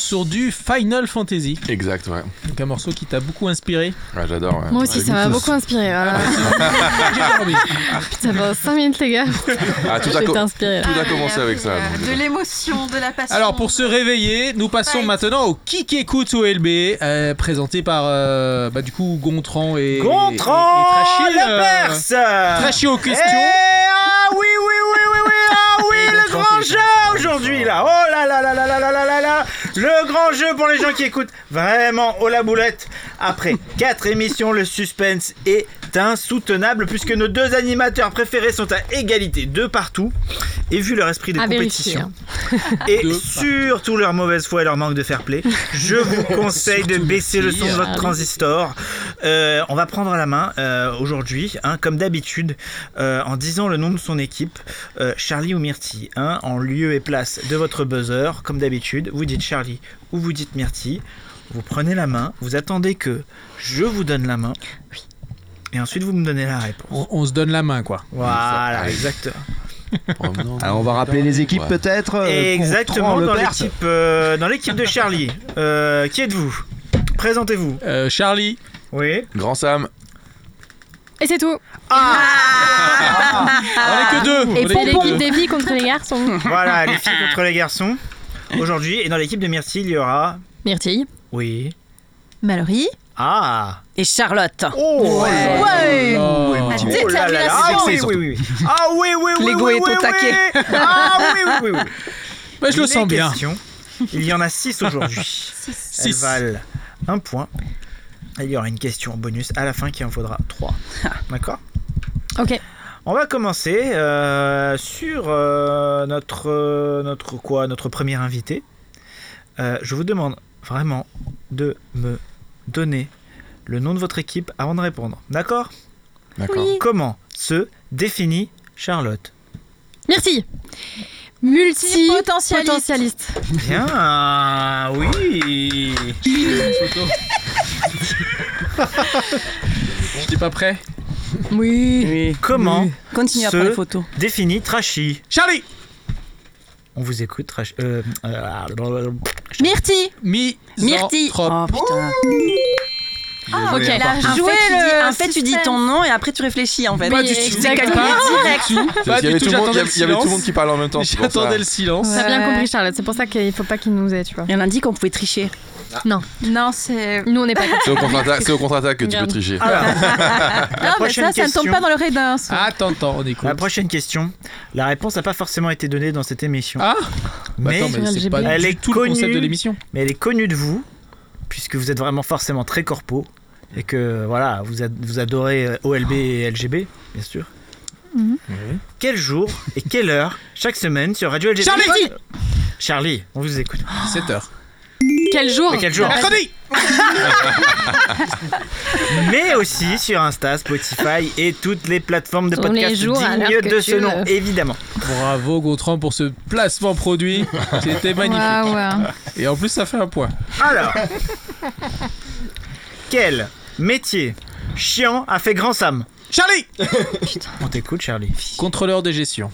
sur du Final Fantasy. Exact, ouais. Donc un morceau qui t'a beaucoup inspiré. Ouais, j'adore. ouais. Moi aussi, Ouais, ça m'a beaucoup inspiré. Voilà. J'ai dormi. Putain, pendant 5 minutes, les gars. Ah, tout, a co- inspiré. tout a commencé avec ça. donc, De l'émotion, de la passion. Alors pour se réveiller, nous passons Fight. maintenant au Kick Écoute OLB, euh, présenté par euh, bah, du coup Gontran et, Gontran et, et Trachy, la euh, Perse Trachy aux questions. Ah oui, oui, oui, oui, oui, ah oui, Et le grand qui jeu aujourd'hui là. Oh là là là là là là là là là. Le grand jeu pour les gens qui écoutent. Vraiment, oh la boulette. Après quatre émissions, le suspense est insoutenable puisque nos deux animateurs préférés sont à égalité de partout. Et vu leur esprit de À compétition hein. et De surtout leur mauvaise foi et leur manque de fair play, je vous conseille de baisser le son de votre transistor. Euh, on va prendre la main euh, aujourd'hui, hein, comme d'habitude, euh, en disant le nom de son équipe, euh, Charlie ou Myrtille, hein, en lieu et place de votre buzzer, comme d'habitude. Vous dites Charlie ou vous dites Myrtille. Vous prenez la main, vous attendez que je vous donne la main. Et ensuite, vous me donnez la réponse. On, on se donne la main quoi. Voilà, exactement. Alors on va rappeler les équipes Ouais. peut-être euh, Exactement, dans l'équipe euh, dans l'équipe de Charlie. Euh, qui êtes-vous? Présentez-vous. Euh, Charlie, Oui. Grand Sam, Et c'est tout. on est que deux. Et pour l'équipe des filles contre les garçons. Voilà, les filles contre les garçons. Aujourd'hui, et dans l'équipe de Myrtille, il y aura. Myrtille. Oui. Mallory. Ah Et Charlotte. Oh Ouais. Oh. La Oh là là là. Ah oui, oui, oui, oui. Ah oui, oui, oui. L'ego oui, est oui, au oui. taquet. Ah oui, oui, oui. oui. Bah, je le sens bien. questions, Il y en a 6 aujourd'hui. Elles Six. valent un point. Et il y aura une question bonus à la fin qui en faudra 3. D'accord? Ok. On va commencer euh, sur euh, notre, euh, notre, quoi, notre premier invité. Euh, je vous demande vraiment de me donner le nom de votre équipe avant de répondre. D'accord? D'accord. Comment se définit Charlotte? Myrtille. Multi Potentialiste. potentialiste. Bien, oui. J'étais pas prêt. Oui. Oui. Comment Continue Ce- après les photos. définit Trashy Charlie, On vous écoute, Trashy. Euh, euh, Myrtille. Oh putain. Ah, Ok. Elle a En joué le en fait, tu dis ton nom et après tu réfléchis en fait. Pas du tout. exactement. Pas Direct. Pas Il y avait du tout. le monde- J'attendais il y avait tout le monde qui parlait en même temps. c'est. J'attendais le silence. T'as bien compris, Charlotte. C'est pour ça qu'il faut pas qu'il nous ait, tu vois. Et on a dit qu'on pouvait tricher. Non. Non, c'est. Nous, on n'est pas C'est au contre-attaque que tu peux tricher. Alors, Non, mais prochaine ça, ça ne question. tombe pas dans l'oreille d'un sourd. Attends, attends, on écoute. la prochaine question. La réponse n'a pas forcément été donnée dans cette émission. Ah Bah mais, attends, mais c'est pas Elle du est tout le concept connue. de l'émission. mais elle est connue de vous, puisque vous êtes vraiment forcément très corpo. Et que voilà, vous, ad- vous adorez euh, OLB et LGB, bien sûr. Quel jour et quelle heure chaque semaine sur Radio LGB Charlie Charlie, on vous écoute. 7h. Quel jour Mais quel jour Mercredi mais aussi sur Insta, Spotify et toutes les plateformes de Tous les podcast jours, dignes que de tu ce nom, veux. évidemment. Bravo Gontran pour ce placement produit. C'était magnifique. Ouais, ouais. Et en plus, ça fait un point. Alors, quel métier chiant a fait Grand Sam? Charlie On t'écoute, Charlie. Contrôleur de gestion.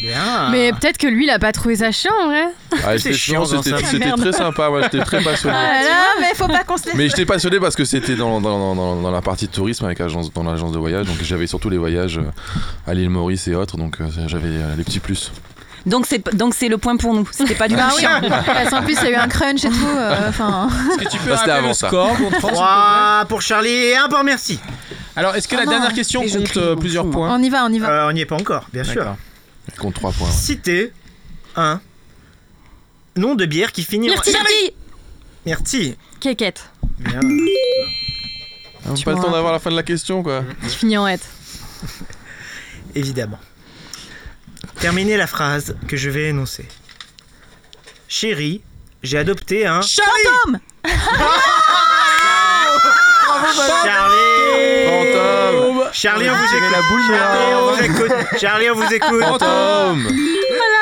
Bien. Mais peut-être que lui, il a pas trouvé ça chiant, en vrai. Ah, c'était chiant, c'était- Merde. très sympa, moi j'étais très passionné. Ah là, mais faut pas qu'on se laisse. Mais j'étais passionné parce que c'était dans, dans, dans, dans la partie tourisme avec agence, dans l'agence de voyage, donc j'avais surtout les voyages euh, à l'île Maurice et autres, donc euh, j'avais euh, les petits plus. Donc c'est donc c'est le point pour nous. C'était pas du Bah oui. Parce qu'en plus, il y a eu un crunch et tout. euh, Enfin. Est-ce que tu peux le avant, ça. score, Gontran, s'il te plaît 3 pour Charlie et 1 pour Merci. Alors, est-ce que la Ah non. dernière question compte euh, plusieurs points on y va, on y va. Euh, on n'y est pas encore, bien sûr. D'accord. Il compte 3 points. ouais. Citez un nom de bière qui finit en... Myrtille Merci. Kékette. Bien. Ah, Tu pas le temps d'avoir la fin de la question quoi. Je finis en hête. Évidemment. Terminez la phrase que je vais énoncer. Chérie, j'ai adopté un... Fantôme Charlie Fantôme Charlie, on vous écoute. la boule Charlie, on vous écoute. Charlie, on vous écoute. Fantôme Non,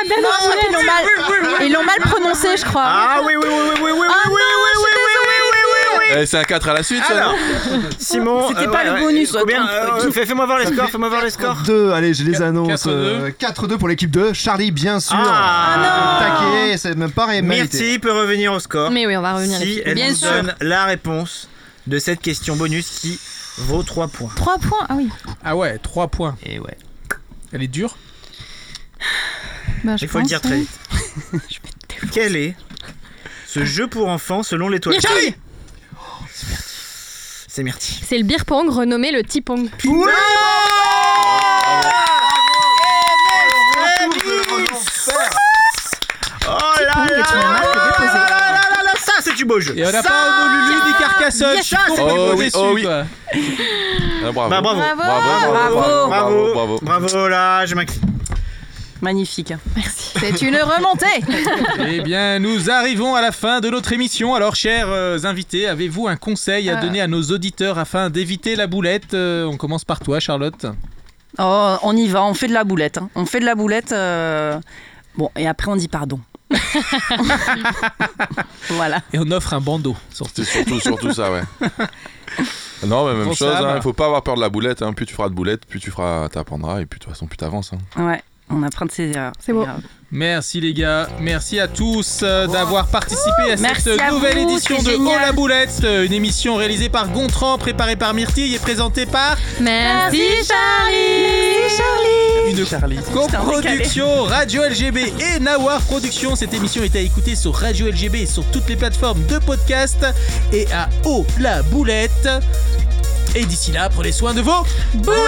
ils l'ont mal... Ils l'ont mal prononcé, je crois. Ah oui, oui, oui, oui, oui, oui, oui, Ah oui, non, oui, je suis oui, oui, oui, oui, oui, oui, Eh, c'est un 4 à la suite, ça, Alors, non Simon. C'était euh, pas le bonus, euh, Fais-moi voir les scores, fais-moi voir les scores. 2, allez, je les Quatre- annonce. 4-2. euh, 4-2 pour l'équipe de Charlie, bien sûr. Ah, Taquet, c'est même pas mérité. Myrtille peut revenir au score. Mais oui, on va revenir si elle donne la réponse de cette question bonus qui vaut 3 points. 3 points Ah oui. Ah ouais, 3 points. Et ouais. Elle est dure? Bah, je Il faut le dire très ouais. vite. Quel est ce jeu pour enfants selon l'étoile Myrtille C'est Myrtille. C'est le beer pong renommé le T-pong. Oh du beau jeu. Et on n'a Ça, pas Honolulu ni Carcassonne. Yes, je suis complètement Oh oui, déçu, oh. Ah, bravo. Bah, bravo. Bravo, Bravo, bravo, bravo, bravo. bravo, là, je m'incline. Magnifique. C'est une remontée. Eh bien, nous arrivons à la fin de notre émission. Alors, chers euh, invités, avez-vous un conseil à Euh. donner à nos auditeurs afin d'éviter la boulette Euh, On commence par toi, Charlotte. Oh, on y va, on fait de la boulette. hein. On fait de la boulette. euh, Bon, et après on dit pardon. voilà. Et on offre un bandeau. C'est surtout, surtout ça, ouais. Non, mais même Bon, chose, hein, il faut pas avoir peur de la boulette. Hein. Plus tu feras de boulettes, plus tu feras, t'apprendras, et puis de toute façon, plus t'avances. Hein. Ouais, on apprend de ses erreurs. C'est beau. Merci les gars, merci à tous euh, d'avoir participé à Merci cette à nouvelle vous, édition c'est de Oh génial. la boulette, euh, une émission réalisée par Gontran, préparée par Myrtille et présentée par Merci Charlie une coproduction Radio LGB et Nawar Productions. Cette émission est à écouter sur Radio LGB et sur toutes les plateformes de podcast et à Oh la boulette. Et d'ici là, prenez soin de vos boulettes